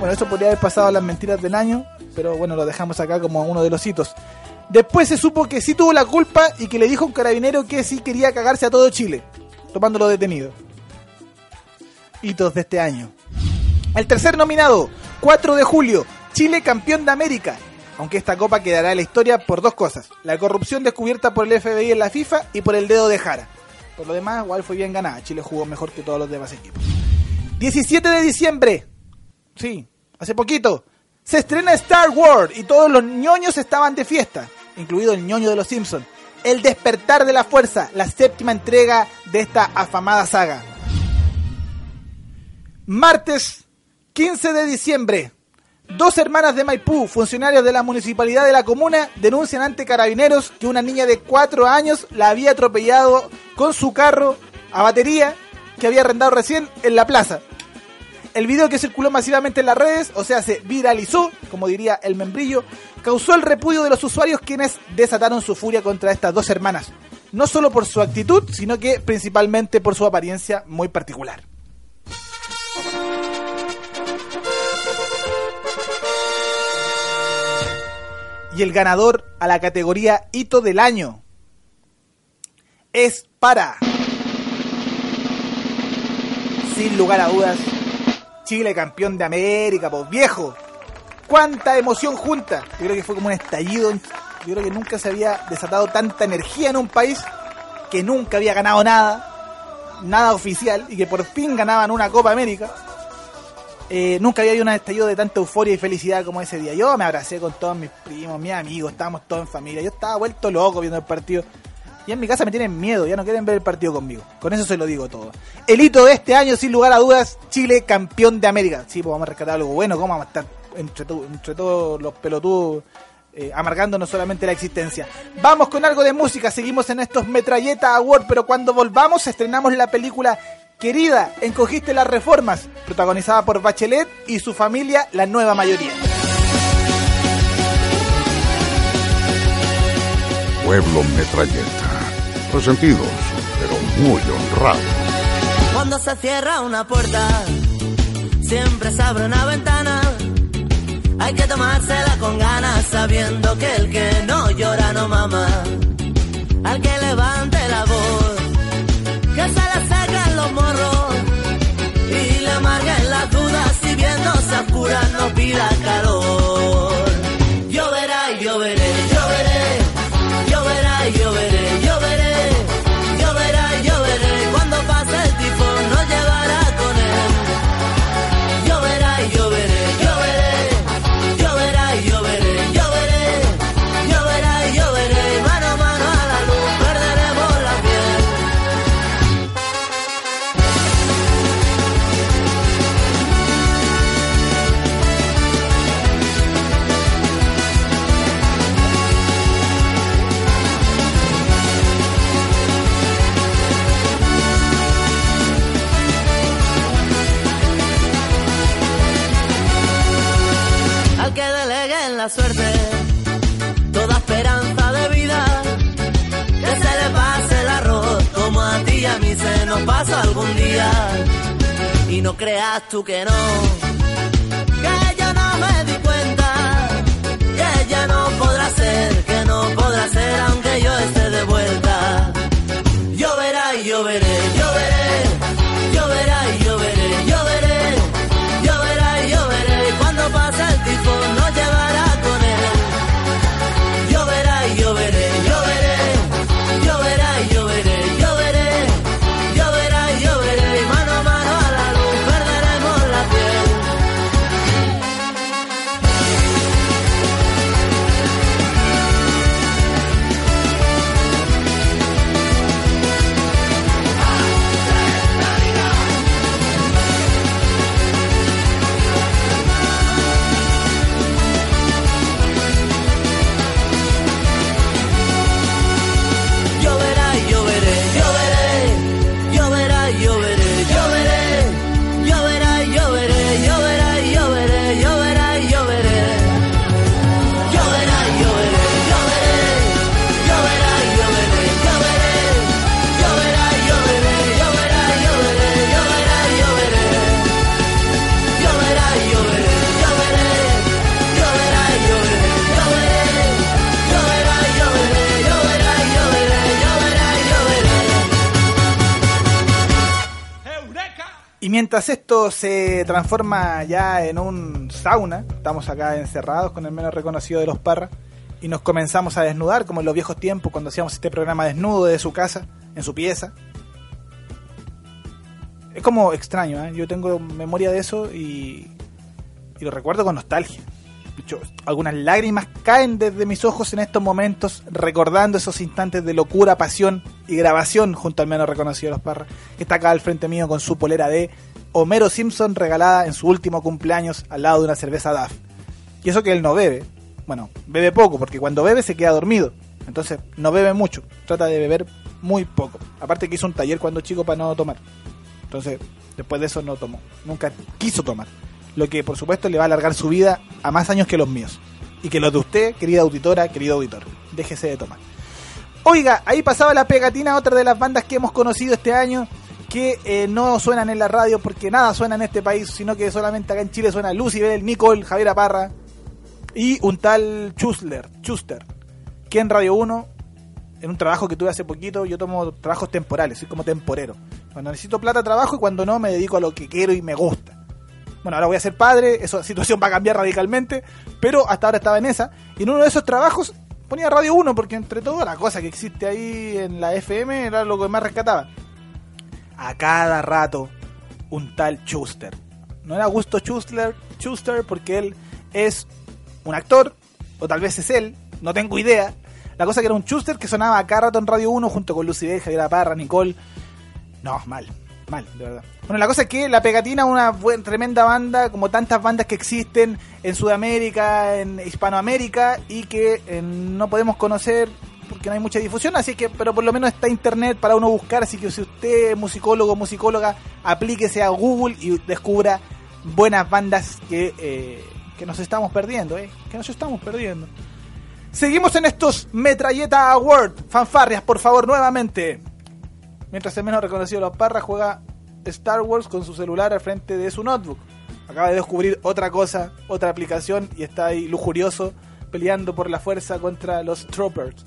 Bueno, eso podría haber pasado a las mentiras del año, pero bueno, lo dejamos acá como uno de los hitos. Después se supo que sí tuvo la culpa y que le dijo a un carabinero que sí quería cagarse a todo Chile, tomándolo detenido. Hitos de este año. El tercer nominado, 4 de julio, Chile campeón de América. Aunque esta copa quedará en la historia por dos cosas. La corrupción descubierta por el FBI en la FIFA y por el dedo de Jara. Por lo demás, igual fue bien ganada. Chile jugó mejor que todos los demás equipos. 17 de diciembre, Sí, hace poquito. Se estrena Star Wars y todos los ñoños estaban de fiesta, incluido el ñoño de los Simpsons. El despertar de la fuerza, la séptima entrega de esta afamada saga. Martes 15 de diciembre. Dos hermanas de Maipú, funcionarios de la municipalidad de la comuna, denuncian ante carabineros que una niña de 4 años la había atropellado con su carro a batería que había arrendado recién en la plaza. El video que circuló masivamente en las redes, o sea, se viralizó, como diría el membrillo, causó el repudio de los usuarios quienes desataron su furia contra estas dos hermanas. No solo por su actitud, sino que principalmente por su apariencia muy particular. Y el ganador a la categoría Hito del Año es para... Sin lugar a dudas, Chile campeón de América, pues viejo. Cuánta emoción junta. Yo creo que fue como un estallido. Yo creo que nunca se había desatado tanta energía en un país que nunca había ganado nada, nada oficial, y que por fin ganaban una Copa América. Eh, nunca había habido un estallido de tanta euforia y felicidad como ese día. Yo me abracé con todos mis primos, mis amigos, estábamos todos en familia. Yo estaba vuelto loco viendo el partido. Y en mi casa me tienen miedo, ya no quieren ver el partido conmigo. Con eso se lo digo todo. El hito de este año, sin lugar a dudas, Chile campeón de América. Sí, pues vamos a rescatar algo bueno, ¿cómo vamos a estar entre todos los pelotudos eh, amargándonos solamente la existencia? Vamos con algo de música, seguimos en estos Metralleta Award, pero cuando volvamos estrenamos la película Querida, encogiste las reformas, protagonizada por Bachelet y su familia, la nueva mayoría. Pueblo Metralleta. Resentidos, pero muy honrados. Cuando se cierra una puerta, siempre se abre una ventana. Hay que tomársela con ganas, sabiendo que el que no llora no mama. Al que levante la voz, que se le sequen los morros y le amarguen las dudas. Si viéndose oscuras no pida calor. Y no creas tú que no, que yo no me di cuenta, que ya no podrá ser, que no podrá ser aunque yo esté de vuelta. Lloverá y lloveré, lloveré, lloverá se transforma ya en un sauna, estamos acá encerrados con el menos reconocido de los parras y nos comenzamos a desnudar como en los viejos tiempos cuando hacíamos este programa desnudo de su casa, en su pieza. Es como extraño, ¿eh? yo tengo memoria de eso y, y lo recuerdo con nostalgia. Algunas lágrimas caen desde mis ojos en estos momentos, recordando esos instantes de locura, pasión y grabación junto al menos reconocido de los Parras, que está acá al frente mío con su polera de Homero Simpson regalada en su último cumpleaños al lado de una cerveza DAF. Y eso que él no bebe. Bueno, bebe poco, porque cuando bebe se queda dormido. Entonces, no bebe mucho. Trata de beber muy poco. Aparte que hizo un taller cuando chico para no tomar. Entonces, después de eso no tomó. Nunca quiso tomar. Lo que, por supuesto, le va a alargar su vida a más años que los míos. Y que los de usted, querida auditora, querido auditor. Déjese de tomar. Oiga, ahí pasaba la pegatina, otra de las bandas que hemos conocido este año, que eh, no suenan en la radio porque nada suena en este país, sino que solamente acá en Chile suena Lucy Bell, Nicole, Javier Aparra y un tal Chusler, Chuster, que en Radio 1, en un trabajo que tuve hace poquito, yo tomo trabajos temporales, soy como temporero. Cuando necesito plata trabajo y cuando no me dedico a lo que quiero y me gusta. Bueno, ahora voy a ser padre, esa situación va a cambiar radicalmente, pero hasta ahora estaba en esa. Y en uno de esos trabajos ponía Radio 1, porque entre todo la cosa que existe ahí en la FM era lo que más rescataba. A cada rato, un tal Schuster. No era Augusto Schuster, Schuster porque él es un actor, o tal vez es él, no tengo idea. La cosa que era un Schuster que sonaba a cada en Radio 1 junto con Lucy Bell, Javier Parra, Nicole. No, mal, mal, de verdad. Bueno, la cosa es que La Pegatina, una buen, tremenda banda, como tantas bandas que existen en Sudamérica, en Hispanoamérica, y que eh, no podemos conocer porque no hay mucha difusión, así que, pero por lo menos está internet para uno buscar, así que si usted es musicólogo o musicóloga, aplíquese a Google y descubra buenas bandas que, eh, que nos estamos perdiendo, eh, que nos estamos perdiendo. Seguimos en estos Metralleta Award, fanfarrias, por favor, nuevamente. Mientras el menos reconocido de los parras juega Star Wars con su celular al frente de su notebook. Acaba de descubrir otra cosa, otra aplicación y está ahí lujurioso peleando por la fuerza contra los Troopers.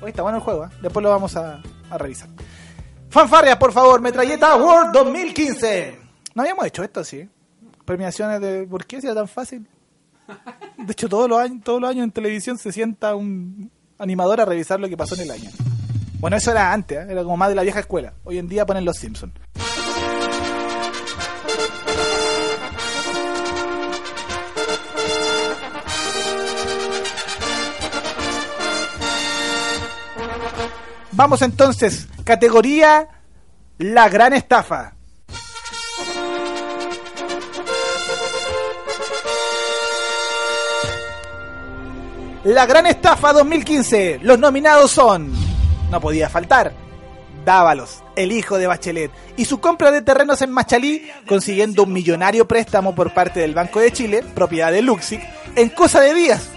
Hoy está bueno el juego, ¿eh? después lo vamos a, revisar. Fanfarrias, por favor, Metralleta Award 2015. No habíamos hecho esto, sí. Premiaciones de... ¿Por qué sea tan fácil? De hecho, todos los años, todos los años en televisión se sienta un animador a revisar lo que pasó en el año. Bueno, eso era antes, ¿eh? era como más de la vieja escuela. Hoy en día ponen los Simpsons. Vamos entonces, categoría La Gran Estafa. La Gran Estafa 2015. Los nominados son, no podía faltar, Dávalos, el hijo de Bachelet, y su compra de terrenos en Machalí, consiguiendo un millonario préstamo por parte del Banco de Chile, propiedad de Luxic, en cosa de días,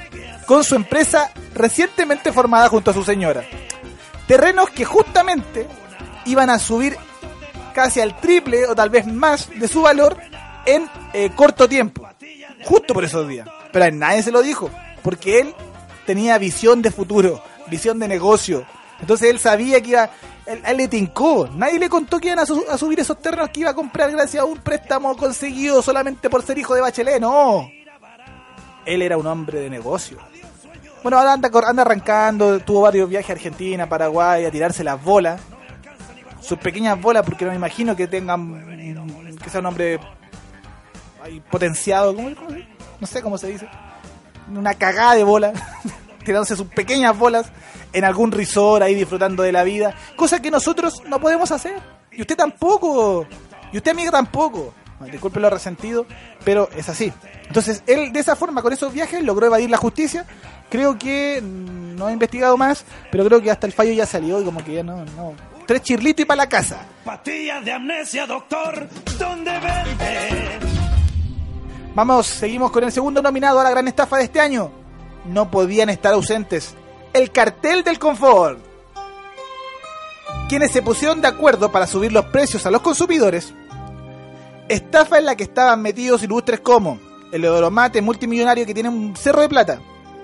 con su empresa recientemente formada junto a su señora. Terrenos que justamente iban a subir casi al triple o tal vez más de su valor en eh, corto tiempo. Justo por esos días. Pero a nadie se lo dijo, porque él tenía visión de futuro, visión de negocio. Entonces él sabía que iba, él, él le tincó. Nadie le contó que iban a, a subir esos terrenos que iba a comprar gracias a un préstamo conseguido solamente por ser hijo de Bachelet. No. Él era un hombre de negocio. Bueno, ahora anda, anda arrancando, tuvo varios viajes a Argentina, Paraguay, a tirarse las bolas. Sus pequeñas bolas, porque no me imagino que tengan, que sea un hombre ahí potenciado, ¿cómo- cómo no sé cómo se dice. Una cagada de bola, tirándose sus pequeñas bolas en algún resort ahí disfrutando de la vida. Cosa que nosotros no podemos hacer. Y usted tampoco. Y usted, amiga, tampoco. Disculpe lo resentido, pero es así. Entonces, él de esa forma, con esos viajes, logró evadir la justicia. Creo que no ha investigado más, pero creo que hasta el fallo ya salió y como que ya no, no. Tres chirlitos y para la casa. Pastillas de amnesia, doctor, ¿dónde vende? Vamos, seguimos con el segundo nominado a la gran estafa de este año. No podían estar ausentes. El cartel del confort. Quienes se pusieron de acuerdo para subir los precios a los consumidores. Estafa en la que estaban metidos ilustres como el Euromate multimillonario que tiene un cerro de plata,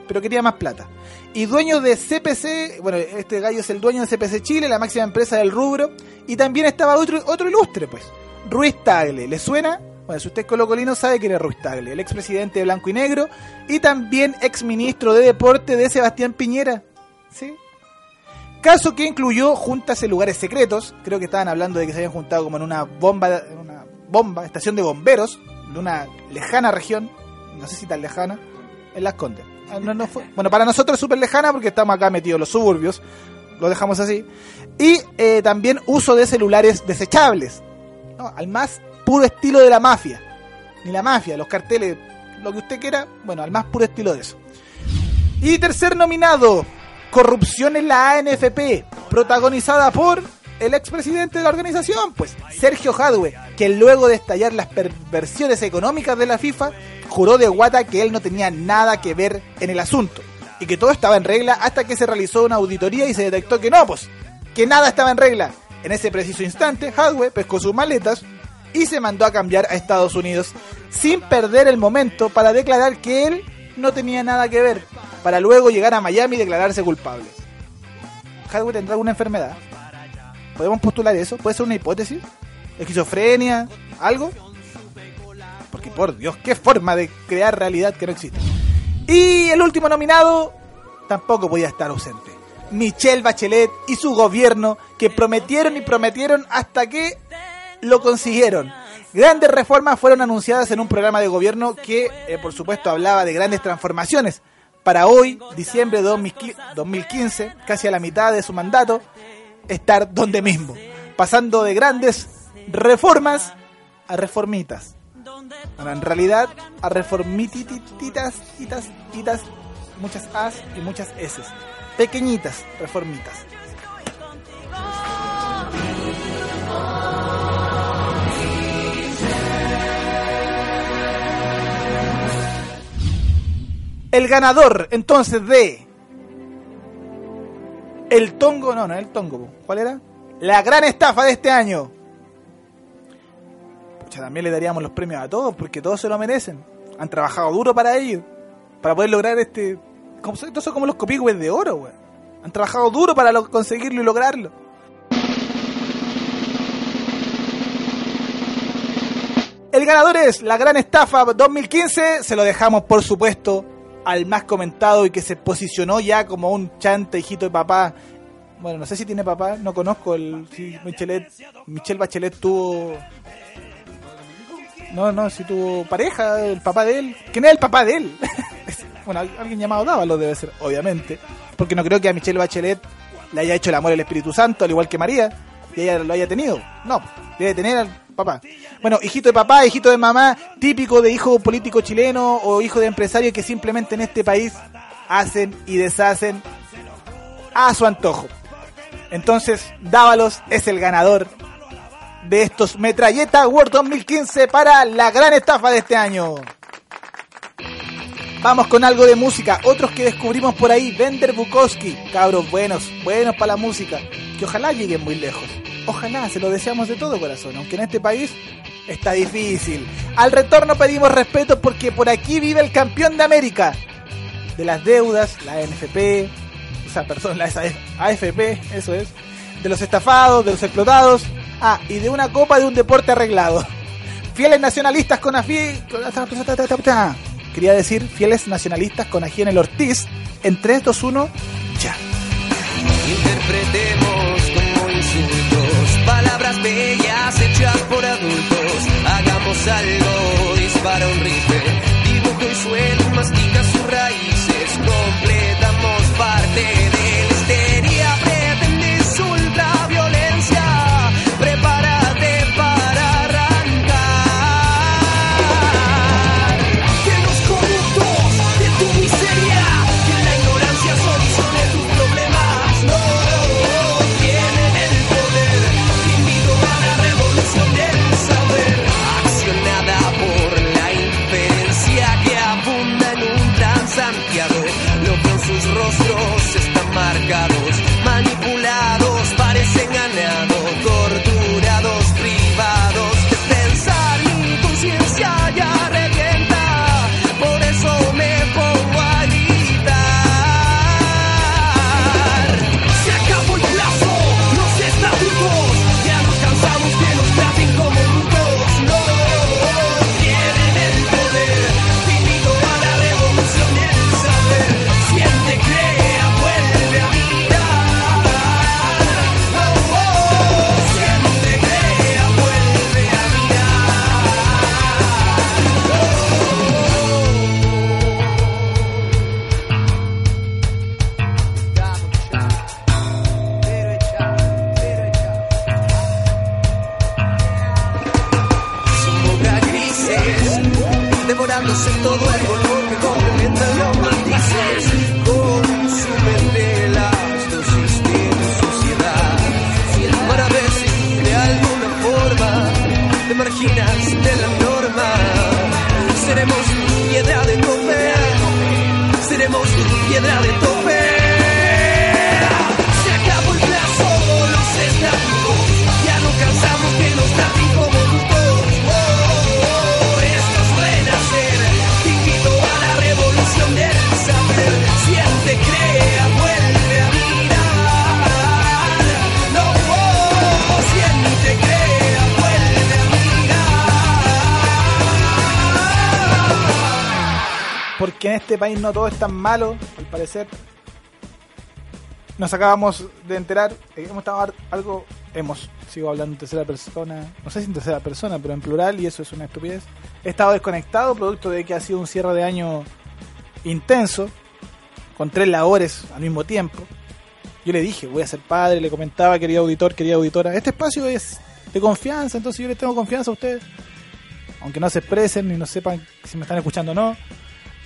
pero quería más plata. Y dueños de CPC, bueno, este gallo es el dueño de CPC Chile, la máxima empresa del rubro. Y también estaba otro, otro ilustre, pues. Ruiz Tagle, ¿le suena? Bueno, si usted es colocolino sabe quién es Ruiz Tagle, el expresidente de Blanco y Negro y también exministro de Deporte de Sebastián Piñera. ¿Sí? Caso que incluyó juntas en lugares secretos. Creo que estaban hablando de que se habían juntado como en una bomba, una bomba, estación de bomberos de una lejana región, no sé si tan lejana, en Las Condes. Ah, Bueno, para nosotros es súper lejana porque estamos acá metidos en los suburbios, lo dejamos así. Y eh, también uso de celulares desechables, al más puro estilo de la mafia. Ni la mafia, los carteles, lo que usted quiera, bueno, al más puro estilo de eso. Y tercer nominado, Corrupción en la ANFP, protagonizada por el expresidente de la organización, pues Sergio Jadwe, que luego de estallar las perversiones económicas de la FIFA, juró de guata que él no tenía nada que ver en el asunto y que todo estaba en regla hasta que se realizó una auditoría y se detectó que no, pues, que nada estaba en regla. En ese preciso instante, Hadwe pescó sus maletas y se mandó a cambiar a Estados Unidos sin perder el momento para declarar que él no tenía nada que ver, para luego llegar a Miami y declararse culpable. Hadwe tendrá alguna enfermedad. ¿Podemos postular eso? ¿Puede ser una hipótesis? ¿Esquizofrenia? ¿Algo? Porque por Dios, qué forma de crear realidad que no existe. Y el último nominado tampoco podía estar ausente. Michelle Bachelet y su gobierno que prometieron y prometieron hasta que lo consiguieron. Grandes reformas fueron anunciadas en un programa de gobierno que, eh, por supuesto, hablaba de grandes transformaciones. Para hoy, diciembre de 2015, 2015, casi a la mitad de su mandato, estar donde mismo, pasando de grandes reformas a reformitas. En realidad, a reformititas, titas, titas, muchas As y muchas S. Pequeñitas reformitas. El ganador, entonces, de. El tongo, no, no, el tongo. ¿Cuál era? La gran estafa de este año. Pucha, también le daríamos los premios a todos, porque todos se lo merecen. Han trabajado duro para ello. Para poder lograr este. Estos son como los copigües de oro, güey. Han trabajado duro para lo- conseguirlo y lograrlo. El ganador es la gran estafa 2015. Se lo dejamos, por supuesto, al más comentado y que se posicionó ya como un chante hijito de papá. Bueno, no sé si tiene papá, no conozco el si Michelet, Michelle Bachelet tuvo no, no, si tuvo pareja, el papá de él. ¿Quién es el papá de él? bueno, al- alguien llamado Dávalo debe ser, obviamente. Porque no creo que a Michelle Bachelet le haya hecho el amor el Espíritu Santo, al igual que María, y ella lo haya tenido. No, debe tener al papá. Bueno, hijito de papá, hijito de mamá, típico de hijo político chileno o hijo de empresario que simplemente en este país hacen y deshacen a su antojo. Entonces, Dávalos es el ganador de estos Metralleta Award 2015 para la gran estafa de este año. Vamos con algo de música, otros que descubrimos por ahí, Bender Bukowski, cabros buenos, buenos para la música, que ojalá lleguen muy lejos. Ojalá, se lo deseamos de todo corazón, aunque en este país está difícil. Al retorno pedimos respeto porque por aquí vive el campeón de América. De las deudas, la NFP, sea, perdón, la AFP, eso es. De los estafados, de los explotados. Ah, y de una copa de un deporte arreglado. Fieles nacionalistas con afi... Quería decir fieles nacionalistas con ají en el Ortiz. En 3, 2, 1, ya. Interpretemos como insultos palabras bellas hechas por adultos. Hagamos algo, dispara un rifle, dibujo el suelo, mastica sus raíces, completamos parte no todo es tan malo, al parecer. Nos acabamos de enterar, hemos estado algo, hemos, sigo hablando en tercera persona, no sé si en tercera persona, pero en plural, y eso es una estupidez. He estado desconectado, producto de que ha sido un cierre de año intenso, con tres labores al mismo tiempo. Yo le dije, voy a ser padre, le comentaba, querido auditor, querida auditora, este espacio es de confianza, entonces yo les tengo confianza a ustedes. Aunque no se expresen ni no sepan si me están escuchando o no.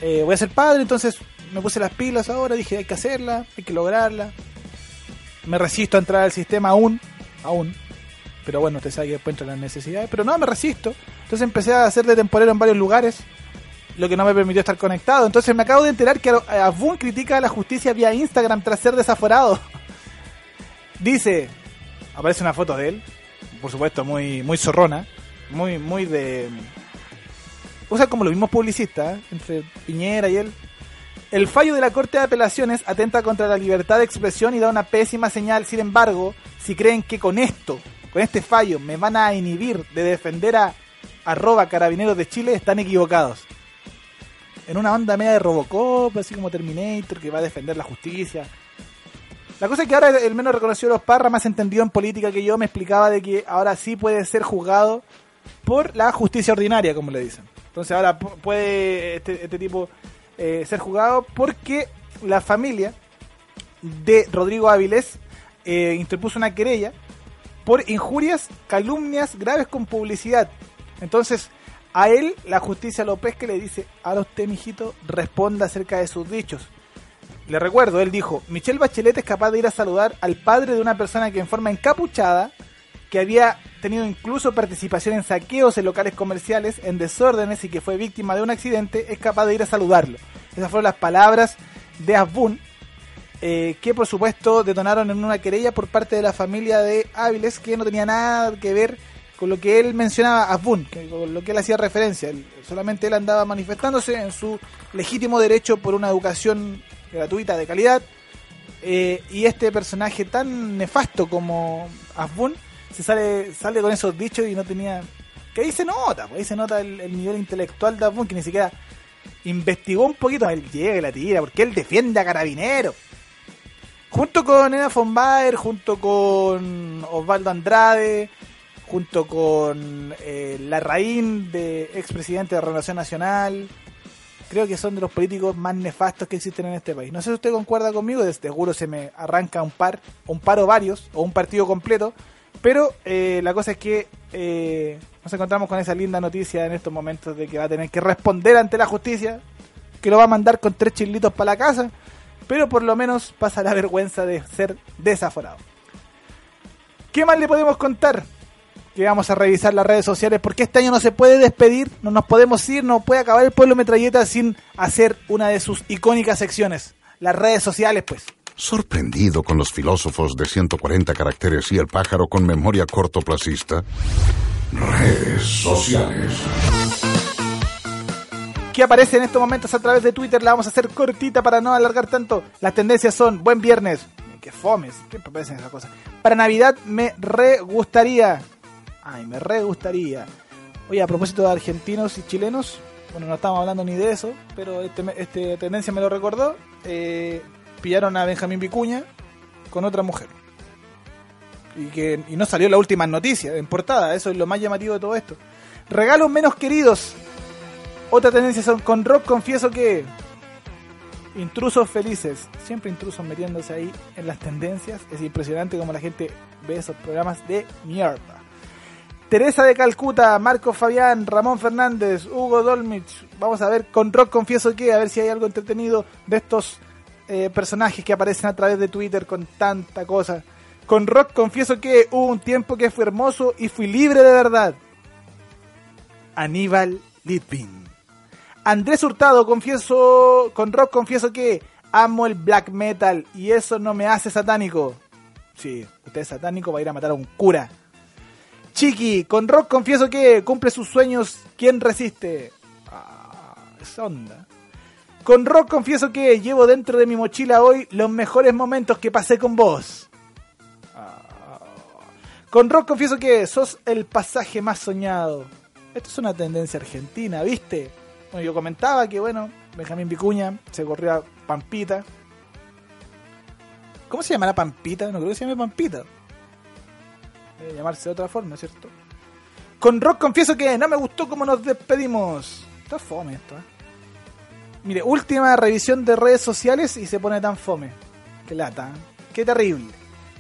Eh, voy a ser padre, entonces me puse las pilas ahora, dije, hay que hacerla, hay que lograrla. Me resisto a entrar al sistema aún, aún. Pero bueno, usted sabe que después entran las necesidades. Pero no, me resisto. Entonces empecé a hacer de temporero en varios lugares, lo que no me permitió estar conectado. Entonces me acabo de enterar que Abun critica a la justicia vía Instagram tras ser desaforado. Dice, aparece una foto de él, por supuesto muy muy zorrona, muy muy de usa como los mismos publicistas entre Piñera y él. El fallo de la Corte de Apelaciones atenta contra la libertad de expresión y da una pésima señal. Sin embargo, si creen que con esto, con este fallo, me van a inhibir de defender a arroba carabineros de Chile, están equivocados. En una onda media de Robocop, así como Terminator, que va a defender la justicia. La cosa es que ahora el menos reconocido de los Parra, más entendido en política que yo, me explicaba de que ahora sí puede ser juzgado por la justicia ordinaria, como le dicen. Entonces ahora pu- puede este, este tipo eh, ser juzgado porque la familia de Rodrigo Áviles eh, interpuso una querella por injurias, calumnias graves con publicidad. Entonces, a él la justicia lo pesca y le dice, ahora usted, mijito, responda acerca de sus dichos. Le recuerdo, él dijo, Michelle Bachelet es capaz de ir a saludar al padre de una persona que en forma encapuchada, que había tenido incluso participación en saqueos en locales comerciales, en desórdenes y que fue víctima de un accidente, es capaz de ir a saludarlo. Esas fueron las palabras de Asbun. eh, que por supuesto detonaron en una querella por parte de la familia de Áviles que no tenía nada que ver con lo que él mencionaba a Boone, que con lo que él hacía referencia. Solamente él andaba manifestándose en su legítimo derecho por una educación gratuita de calidad. Eh, y este personaje tan nefasto como Asbun se sale, sale con esos dichos y no tenía. Que ahí se nota, pues ahí se nota el, el nivel intelectual de Asbun que ni siquiera investigó un poquito. Él llega y la tira porque él defiende a Carabinero. Junto con Ena von Baer, junto con Osvaldo Andrade, junto con eh, Larraín, de expresidente de Renovación Nacional. Creo que son de los políticos más nefastos que existen en este país. No sé si usted concuerda conmigo, de seguro se me arranca un par, un par o varios, o un partido completo. Pero eh, la cosa es que eh, nos encontramos con esa linda noticia en estos momentos de que va a tener que responder ante la justicia, que lo va a mandar con tres chilitos para la casa, pero por lo menos pasa la vergüenza de ser desaforado. ¿Qué más le podemos contar? Que vamos a revisar las redes sociales porque este año no se puede despedir, no nos podemos ir, no puede acabar el pueblo metralleta sin hacer una de sus icónicas secciones. Las redes sociales, pues. Sorprendido con los filósofos de 140 caracteres y el pájaro con memoria cortoplacista. Redes sociales. que aparece en estos momentos a través de Twitter. La vamos a hacer cortita para no alargar tanto. Las tendencias son buen viernes. Que fomes, siempre aparecen esas cosas. Para Navidad me re gustaría. Ay, me re gustaría. Oye, a propósito de argentinos y chilenos, bueno, no estamos hablando ni de eso, pero este, este tendencia me lo recordó. Eh, pillaron a Benjamín Vicuña con otra mujer. Y, que, y no salió la última noticia en portada, eso es lo más llamativo de todo esto. Regalos menos queridos. Otra tendencia son con rock confieso que intrusos felices, siempre intrusos metiéndose ahí en las tendencias, es impresionante como la gente ve esos programas de mierda. Teresa de Calcuta, Marco Fabián, Ramón Fernández, Hugo Dolmich, vamos a ver con rock confieso que, a ver si hay algo entretenido de estos eh, personajes que aparecen a través de Twitter con tanta cosa. Con rock confieso que hubo un tiempo que fue hermoso y fui libre de verdad. Aníbal Litvin. Andrés Hurtado, confieso, con rock confieso que amo el black metal y eso no me hace satánico. Sí, usted es satánico va a ir a matar a un cura. Chiqui, con rock confieso que cumple sus sueños, ¿quién resiste? Ah, esa onda. Con rock confieso que llevo dentro de mi mochila hoy los mejores momentos que pasé con vos. Ah. Con rock confieso que sos el pasaje más soñado. Esto es una tendencia argentina, ¿viste? Bueno, yo comentaba que, bueno, Benjamín Vicuña se corrió Pampita. ¿Cómo se llamará Pampita? No creo que se llame Pampita. Debe llamarse de otra forma, ¿cierto? Con Rock confieso que no me gustó cómo nos despedimos. Está fome esto, ¿eh? Mire, última revisión de redes sociales y se pone tan fome. Qué lata, ¿eh? qué terrible.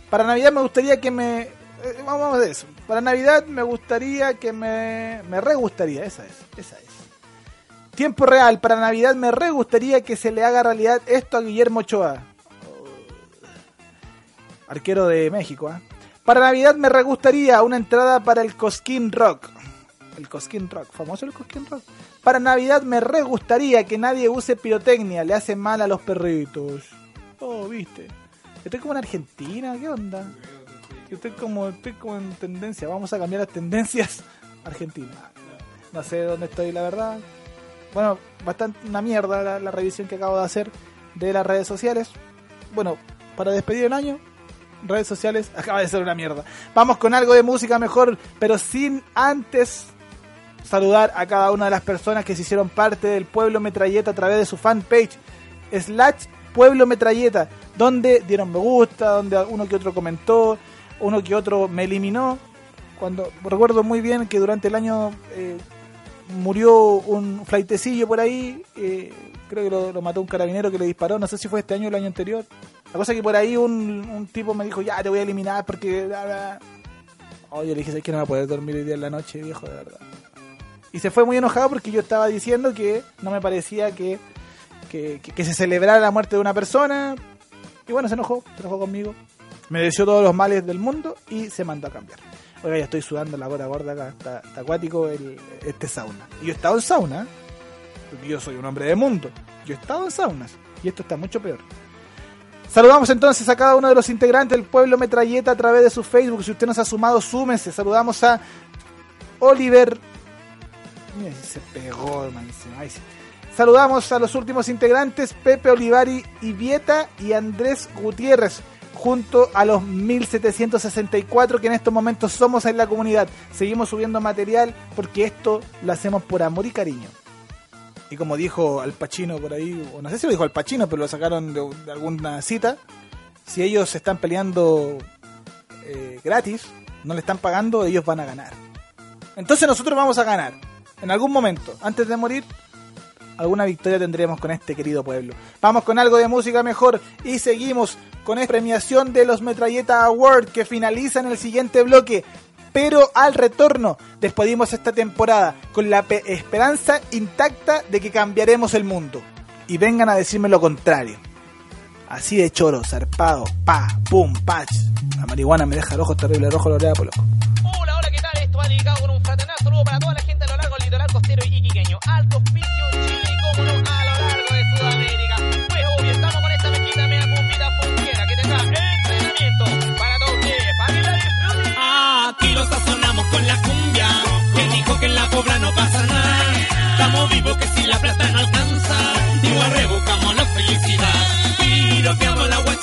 Para Navidad me gustaría que me... eh, vamos de eso. Para Navidad me gustaría que me... Me re gustaría, esa es, esa es. Tiempo real, para Navidad me re gustaría que se le haga realidad esto a Guillermo Ochoa. Arquero de México, ¿eh? Para Navidad me re gustaría una entrada para el Cosquín Rock. El Cosquín Rock, famoso el Cosquín Rock. Para Navidad me re gustaría que nadie use pirotecnia, le hace mal a los perritos. Oh, viste. Estoy como en Argentina, ¿qué onda? Estoy como, estoy como en tendencia, vamos a cambiar las tendencias Argentina. No sé dónde estoy, la verdad. Bueno, bastante una mierda la, la revisión que acabo de hacer de las redes sociales. Bueno, para despedir el año, redes sociales acaba de ser una mierda. Vamos con algo de música mejor, pero sin antes saludar a cada una de las personas que se hicieron parte del Pueblo Metralleta a través de su fanpage slash Pueblo Metralleta, donde dieron me gusta, donde uno que otro comentó, uno que otro me eliminó. Cuando recuerdo muy bien que durante el año eh, murió un flaitecillo por ahí, eh, creo que lo, mató un carabinero que le disparó, no sé si fue este año o el año anterior. La cosa es que por ahí un, tipo me dijo, ya te voy a eliminar porque... bla". Oh, le dije, es que no voy a poder dormir hoy día en la noche, viejo, de verdad. Y se fue muy enojado porque yo estaba diciendo que no me parecía que, que, se celebrara la muerte de una persona. Y bueno, se enojó, se enojó conmigo. Me deseó todos los males del mundo y se mandó a cambiar. Oiga, ya estoy sudando la gota gorda acá, está, acuático este sauna. Y yo he estado en sauna, porque yo soy un hombre de mundo. Yo he estado en saunas y esto está mucho peor. Saludamos entonces a cada uno de los integrantes del pueblo Metralleta a través de su Facebook. Si usted nos ha sumado, súmense. Saludamos a Oliver. Se pegó, man. Ay, sí. Saludamos a los últimos integrantes, Pepe Olivari y Vieta y Andrés Gutiérrez, junto a los 1764 que en estos momentos somos en la comunidad. Seguimos subiendo material porque esto lo hacemos por amor y cariño. Y como dijo Al Pacino por ahí, o no sé si lo dijo Al Pacino, pero lo sacaron de, alguna cita, si ellos están peleando eh, gratis, no le están pagando, ellos van a ganar. Entonces nosotros vamos a ganar. En algún momento, antes de morir, alguna victoria tendremos con este querido pueblo. Vamos con algo de música mejor y seguimos con esta premiación de los Metralleta Award que finaliza en el siguiente bloque. Pero al retorno despedimos esta temporada con la pe- esperanza intacta de que cambiaremos el mundo. Y vengan a decirme lo contrario. Así de choro, zarpado, pa, pum, pach. La marihuana me deja el ojo terrible rojo, lo por loco. Hola, hola, va dedicado con un fraternal saludo para toda la gente a lo largo del litoral costero y iquiqueño. Alto Hospicio, Chile y cómo no, a lo largo de Sudamérica. Pues obvio, estamos con esta mezquita media cumbita funquera que tendrá entrenamiento para todos ustedes, para que la disfruten. Aquí lo sazonamos con la cumbia. Que dijo que en la pobla no pasa nada. Estamos vivos que si la plata no alcanza. Igual rebuscamos la felicidad. Que son lindas.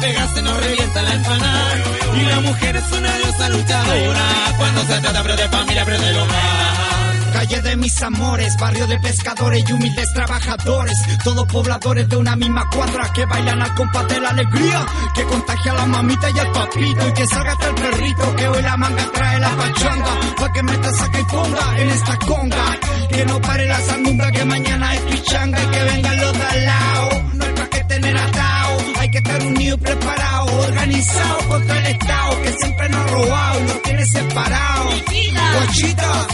Y en la pega se nos revienta la empanada. Y la mujer es una diosa luchadora. Cuando se trata de familia, pero del hogar. Calle de mis amores, barrio de pescadores y humildes trabajadores. Todos pobladores de una misma cuadra que bailan al compás de la alegría. Que contagia a la mamita y al papito. Y que salga hasta el perrito que hoy la manga trae la pachanga. Pa' que meta saca y ponga en esta conga. Que no pare la sandumbra que mañana es pichanga. Y que vengan los de al lado. No hay pa' que tener atado. Hay que estar unido y preparado. Organizado contra el Estado que siempre nos ha robado y nos tiene separados. Guachita,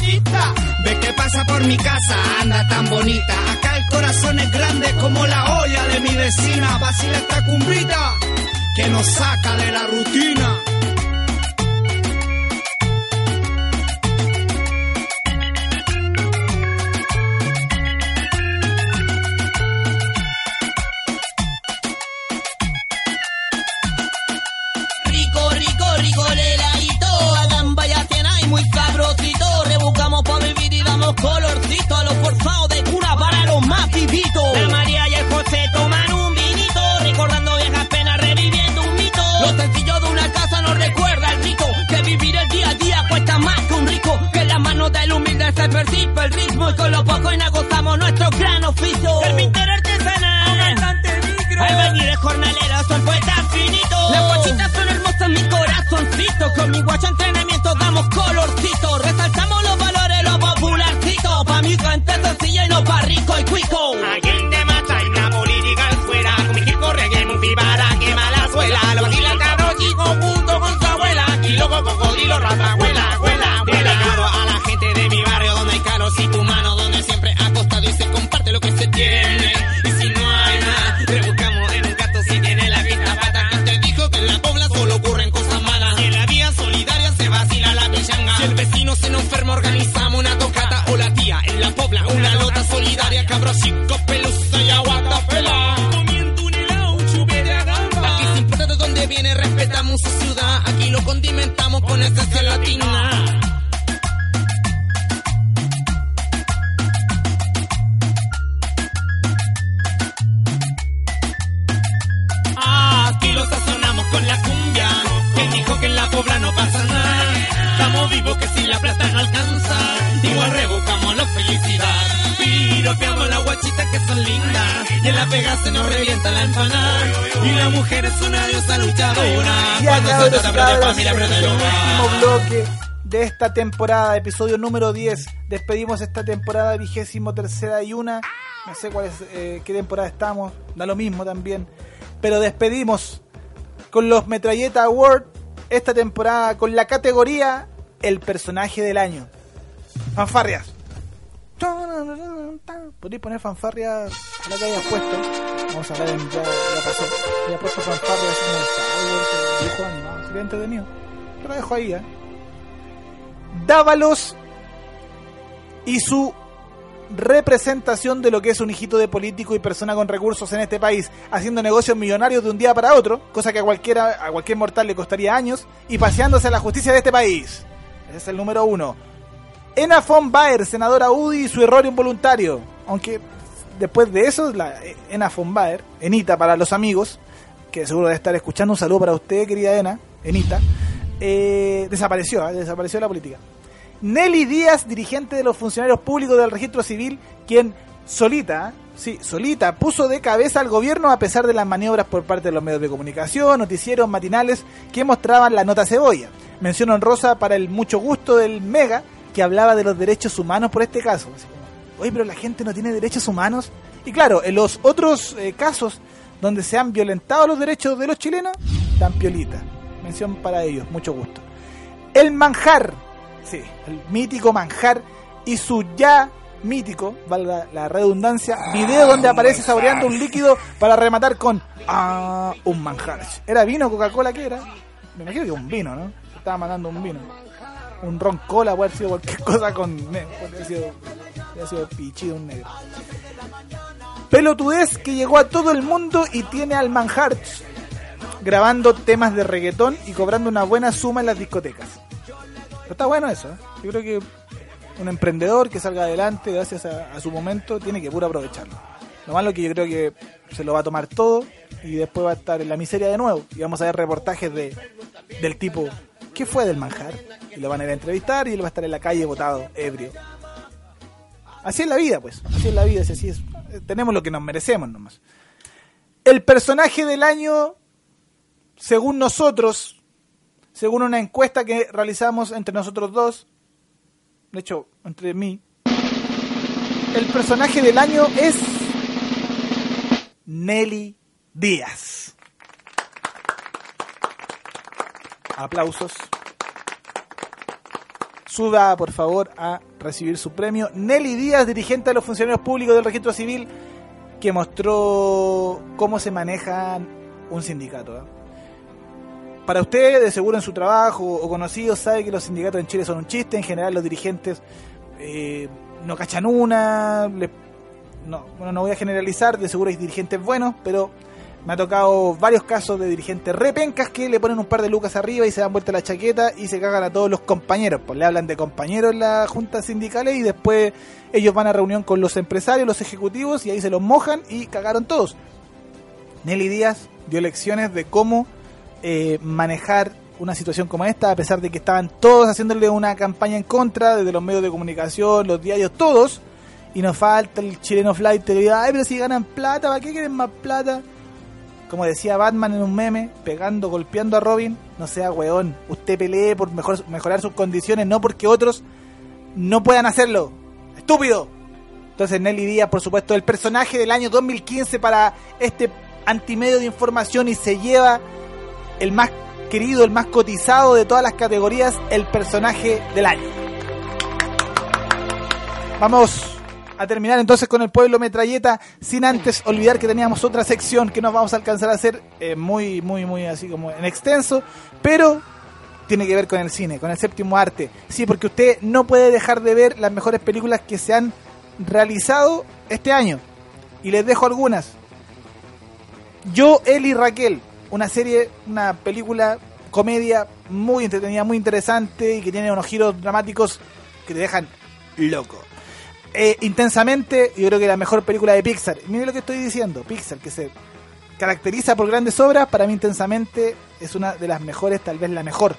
ve que pasa por mi casa, anda tan bonita. Acá el corazón es grande como la olla de mi vecina. Vacila esta cumbita que nos saca de la rutina. Episodio número 10. Despedimos esta temporada vigésimo tercera y una. No sé cuál es, eh, qué temporada estamos, da lo mismo también. Pero despedimos con los Metralleta Award esta temporada con la categoría El personaje del año. Fanfarrias. Podéis poner fanfarrias a la que hayas puesto. Vamos a ver, en- ya, ya pasó. Ya puesto fanfarrias Wars, el. Sería entretenido. Lo dejo ahí, ¿eh? Dávalos y su representación de lo que es un hijito de político y persona con recursos en este país, haciendo negocios millonarios de un día para otro, cosa que a cualquiera, a cualquier mortal le costaría años, y paseándose a la justicia de este país. Ese es el número uno. Ena von Baer, senadora UDI y su error involuntario. Aunque después de eso, la Ena von Baer, Enita para los amigos, que seguro debe estar escuchando, un saludo para usted, querida Ena, Enita, eh, desapareció, ¿eh? desapareció de la política. Nelly Díaz, dirigente de los funcionarios públicos del registro civil, quien solita, sí, solita, puso de cabeza al gobierno a pesar de las maniobras por parte de los medios de comunicación, noticieros, matinales que mostraban la nota cebolla. Mención honrosa para el mucho gusto del Mega, que hablaba de los derechos humanos por este caso. Así como, Oye, pero la gente no tiene derechos humanos. Y claro, en los otros eh, casos donde se han violentado los derechos de los chilenos, dan piolita. Mención para ellos, mucho gusto. El manjar, sí, el mítico manjar y su ya mítico, valga la redundancia, video donde aparece saboreando un líquido para rematar con ah, un manjar. ¿Era vino, Coca-Cola qué era? Me imagino que un vino, ¿no? Se estaba mandando un vino. Un ron cola, puede haber sido cualquier cosa con. ne- Puede haber sido, haber sido pichido un negro. Pelotudez que llegó a todo el mundo y tiene al manjar grabando temas de reggaetón y cobrando una buena suma en las discotecas. Pero está bueno eso, ¿eh? Yo creo que un emprendedor que salga adelante gracias a, su momento tiene que puro aprovecharlo. Lo malo es que yo creo que se lo va a tomar todo y después va a estar en la miseria de nuevo. Y vamos a ver reportajes de, del tipo, ¿qué fue del manjar? Y lo van a ir a entrevistar y él va a estar en la calle botado, ebrio. Así es la vida, pues. Así es la vida, así es. Tenemos lo que nos merecemos nomás. El personaje del año, según nosotros, según una encuesta que realizamos entre nosotros dos, de hecho, entre mí, el personaje del año es Nelly Díaz. Aplausos. Suba, por favor, a recibir su premio. Nelly Díaz, dirigente de los funcionarios públicos del registro civil, que mostró cómo se maneja un sindicato. ¿eh? Para usted, de seguro en su trabajo o conocido, sabe que los sindicatos en Chile son un chiste. En general, los dirigentes eh, no cachan una. le- no, bueno, no voy a generalizar, de seguro hay dirigentes buenos, pero me ha tocado varios casos de dirigentes repencas que le ponen un par de lucas arriba y se dan vuelta la chaqueta y se cagan a todos los compañeros. Pues le hablan de compañeros en las juntas sindicales y después ellos van a reunión con los empresarios, los ejecutivos y ahí se los mojan y cagaron todos. Nelly Díaz dio lecciones de cómo eh, manejar una situación como esta, a pesar de que estaban todos haciéndole una campaña en contra, desde los medios de comunicación, los diarios, todos, y nos falta el chileno flight que diga, ay, pero si ganan plata, ¿para qué quieren más plata? Como decía Batman en un meme, pegando, golpeando a Robin, no sea weón, usted pelee por mejor, mejorar sus condiciones, no porque otros no puedan hacerlo. ¡Estúpido! Entonces Nelly Díaz, por supuesto, el personaje del año 2015 para este antimedio de información y se lleva el más querido, el más cotizado de todas las categorías, el personaje del año. Vamos a terminar entonces con el pueblo metralleta, sin antes olvidar que teníamos otra sección que nos vamos a alcanzar a hacer eh, muy, muy, muy así como en extenso, pero tiene que ver con el cine, con el séptimo arte. Sí, porque usted no puede dejar de ver las mejores películas que se han realizado este año. Y les dejo algunas. Yo, y Raquel, una serie, una película, comedia muy entretenida, muy interesante y que tiene unos giros dramáticos que te dejan loco. Eh, intensamente, yo creo que la mejor película de Pixar. Mire lo que estoy diciendo, Pixar, que se caracteriza por grandes obras, para mí intensamente es una de las mejores, tal vez la mejor.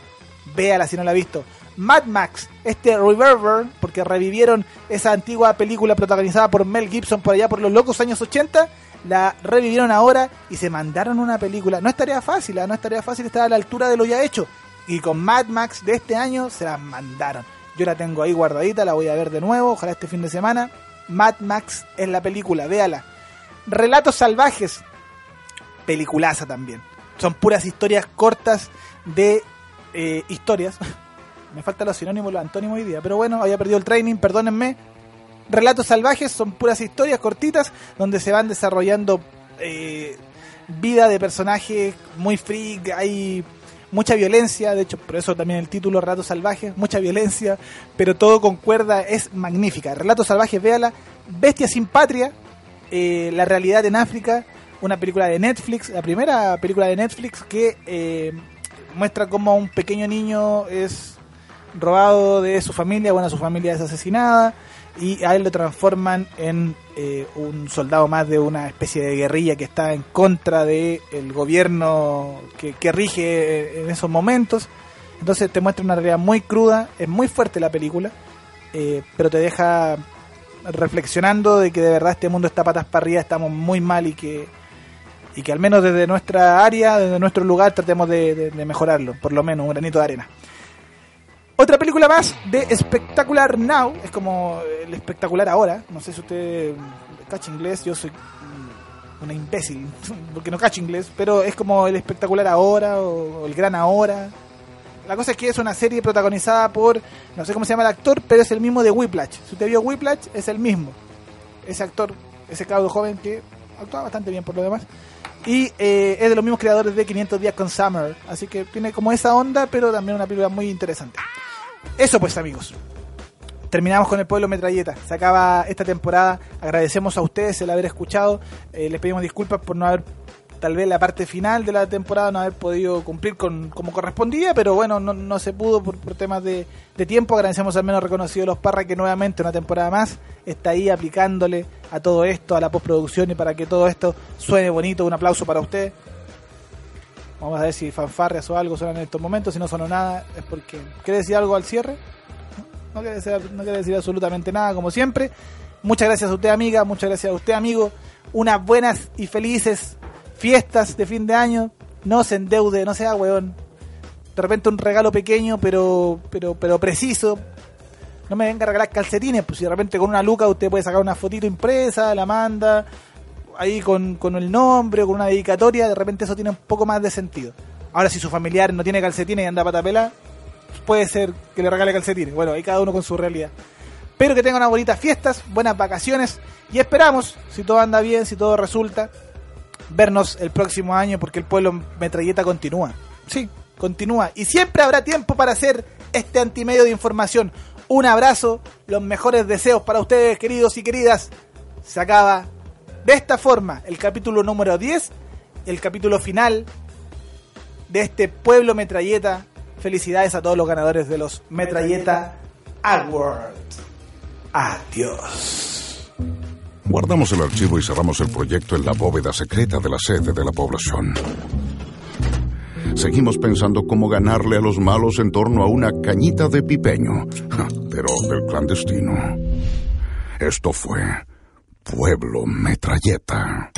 Véala si no la ha visto. Mad Max, este Reverber, porque revivieron esa antigua película protagonizada por Mel Gibson por allá por los locos años 80, la revivieron ahora y se mandaron una película. No es tarea fácil, ¿ah? no es tarea fácil estar a la altura de lo ya hecho. Y con Mad Max de este año se la mandaron. Yo la tengo ahí guardadita, la voy a ver de nuevo, ojalá este fin de semana. Mad Max es la película, véala. Relatos salvajes, peliculaza también. Son puras historias cortas de eh, historias. Me faltan los sinónimos, los antónimos hoy día, pero bueno, había perdido el training, perdónenme. Relatos salvajes son puras historias cortitas donde se van desarrollando eh, vida de personajes muy freak, hay mucha violencia, de hecho por eso también el título Relatos Salvajes, mucha violencia, pero todo concuerda, es magnífica. Relatos Salvajes, véala, Bestia sin Patria, eh, La realidad en África, una película de Netflix, la primera película de Netflix que eh, muestra cómo un pequeño niño es robado de su familia, bueno, su familia es asesinada y a él lo transforman en eh, un soldado más de una especie de guerrilla que está en contra del el gobierno que, que rige en esos momentos. Entonces te muestra una realidad muy cruda, es muy fuerte la película, eh, pero te deja reflexionando de que de verdad este mundo está patas para arriba, estamos muy mal y que y que al menos desde nuestra área, desde nuestro lugar, tratemos de- de mejorarlo, por lo menos un granito de arena. Otra película más de Spectacular Now, es como el espectacular ahora, no sé si usted cacha inglés, yo soy mm, una imbécil, porque no cacho inglés, pero es como el espectacular ahora o, o el gran ahora. La cosa es que es una serie protagonizada por, no sé cómo se llama el actor, pero es el mismo de Whiplash. Si usted vio Whiplash, es el mismo. Ese actor, ese cabro joven que actúa bastante bien por lo demás. Y eh, es de los mismos creadores de 500 días con Summer. Así que tiene como esa onda, pero también una película muy interesante. Eso pues amigos. Terminamos con el pueblo metralleta. Se acaba esta temporada. Agradecemos a ustedes el haber escuchado. Eh, les pedimos disculpas por no haber, tal vez la parte final de la temporada, no haber podido cumplir con como correspondía, pero bueno, no, no se pudo por, por temas de, de tiempo. Agradecemos al menos reconocido a los Parra que nuevamente una temporada más está ahí aplicándole a todo esto, a la postproducción y para que todo esto suene bonito. Un aplauso para usted. Vamos a ver si fanfarrias o algo suenan en estos momentos. Si no sonó nada, es porque. ¿Quiere decir algo al cierre? No quiere decir, absolutamente nada, como siempre. Muchas gracias a usted, amiga. Muchas gracias a usted, amigo. Unas buenas y felices fiestas de fin de año. No se endeude, no sea weón. De repente un regalo pequeño, pero, pero, pero preciso. No me venga a regalar calcetines, pues si de repente con una luca usted puede sacar una fotito impresa, la manda, ahí con, con el nombre o con una dedicatoria, de repente eso tiene un poco más de sentido. Ahora, si su familiar no tiene calcetines y anda a patapela, puede ser que le regale calcetines. Bueno, ahí cada uno con su realidad. Espero que tengan unas bonitas fiestas, buenas vacaciones y esperamos, si todo anda bien, si todo resulta, vernos el próximo año porque el pueblo metralleta continúa. Sí, continúa. Y siempre habrá tiempo para hacer este antimedio de información. Un abrazo, los mejores deseos para ustedes, queridos y queridas. Se acaba de esta forma el capítulo número 10, el capítulo final de este pueblo metralleta. Felicidades a todos los ganadores de los Metralleta Awards. Adiós. Guardamos el archivo y cerramos el proyecto en la bóveda secreta de la sede de la población. Seguimos pensando cómo ganarle a los malos en torno a una cañita de pipeño, pero del clandestino. Esto fue Pueblo Metralleta.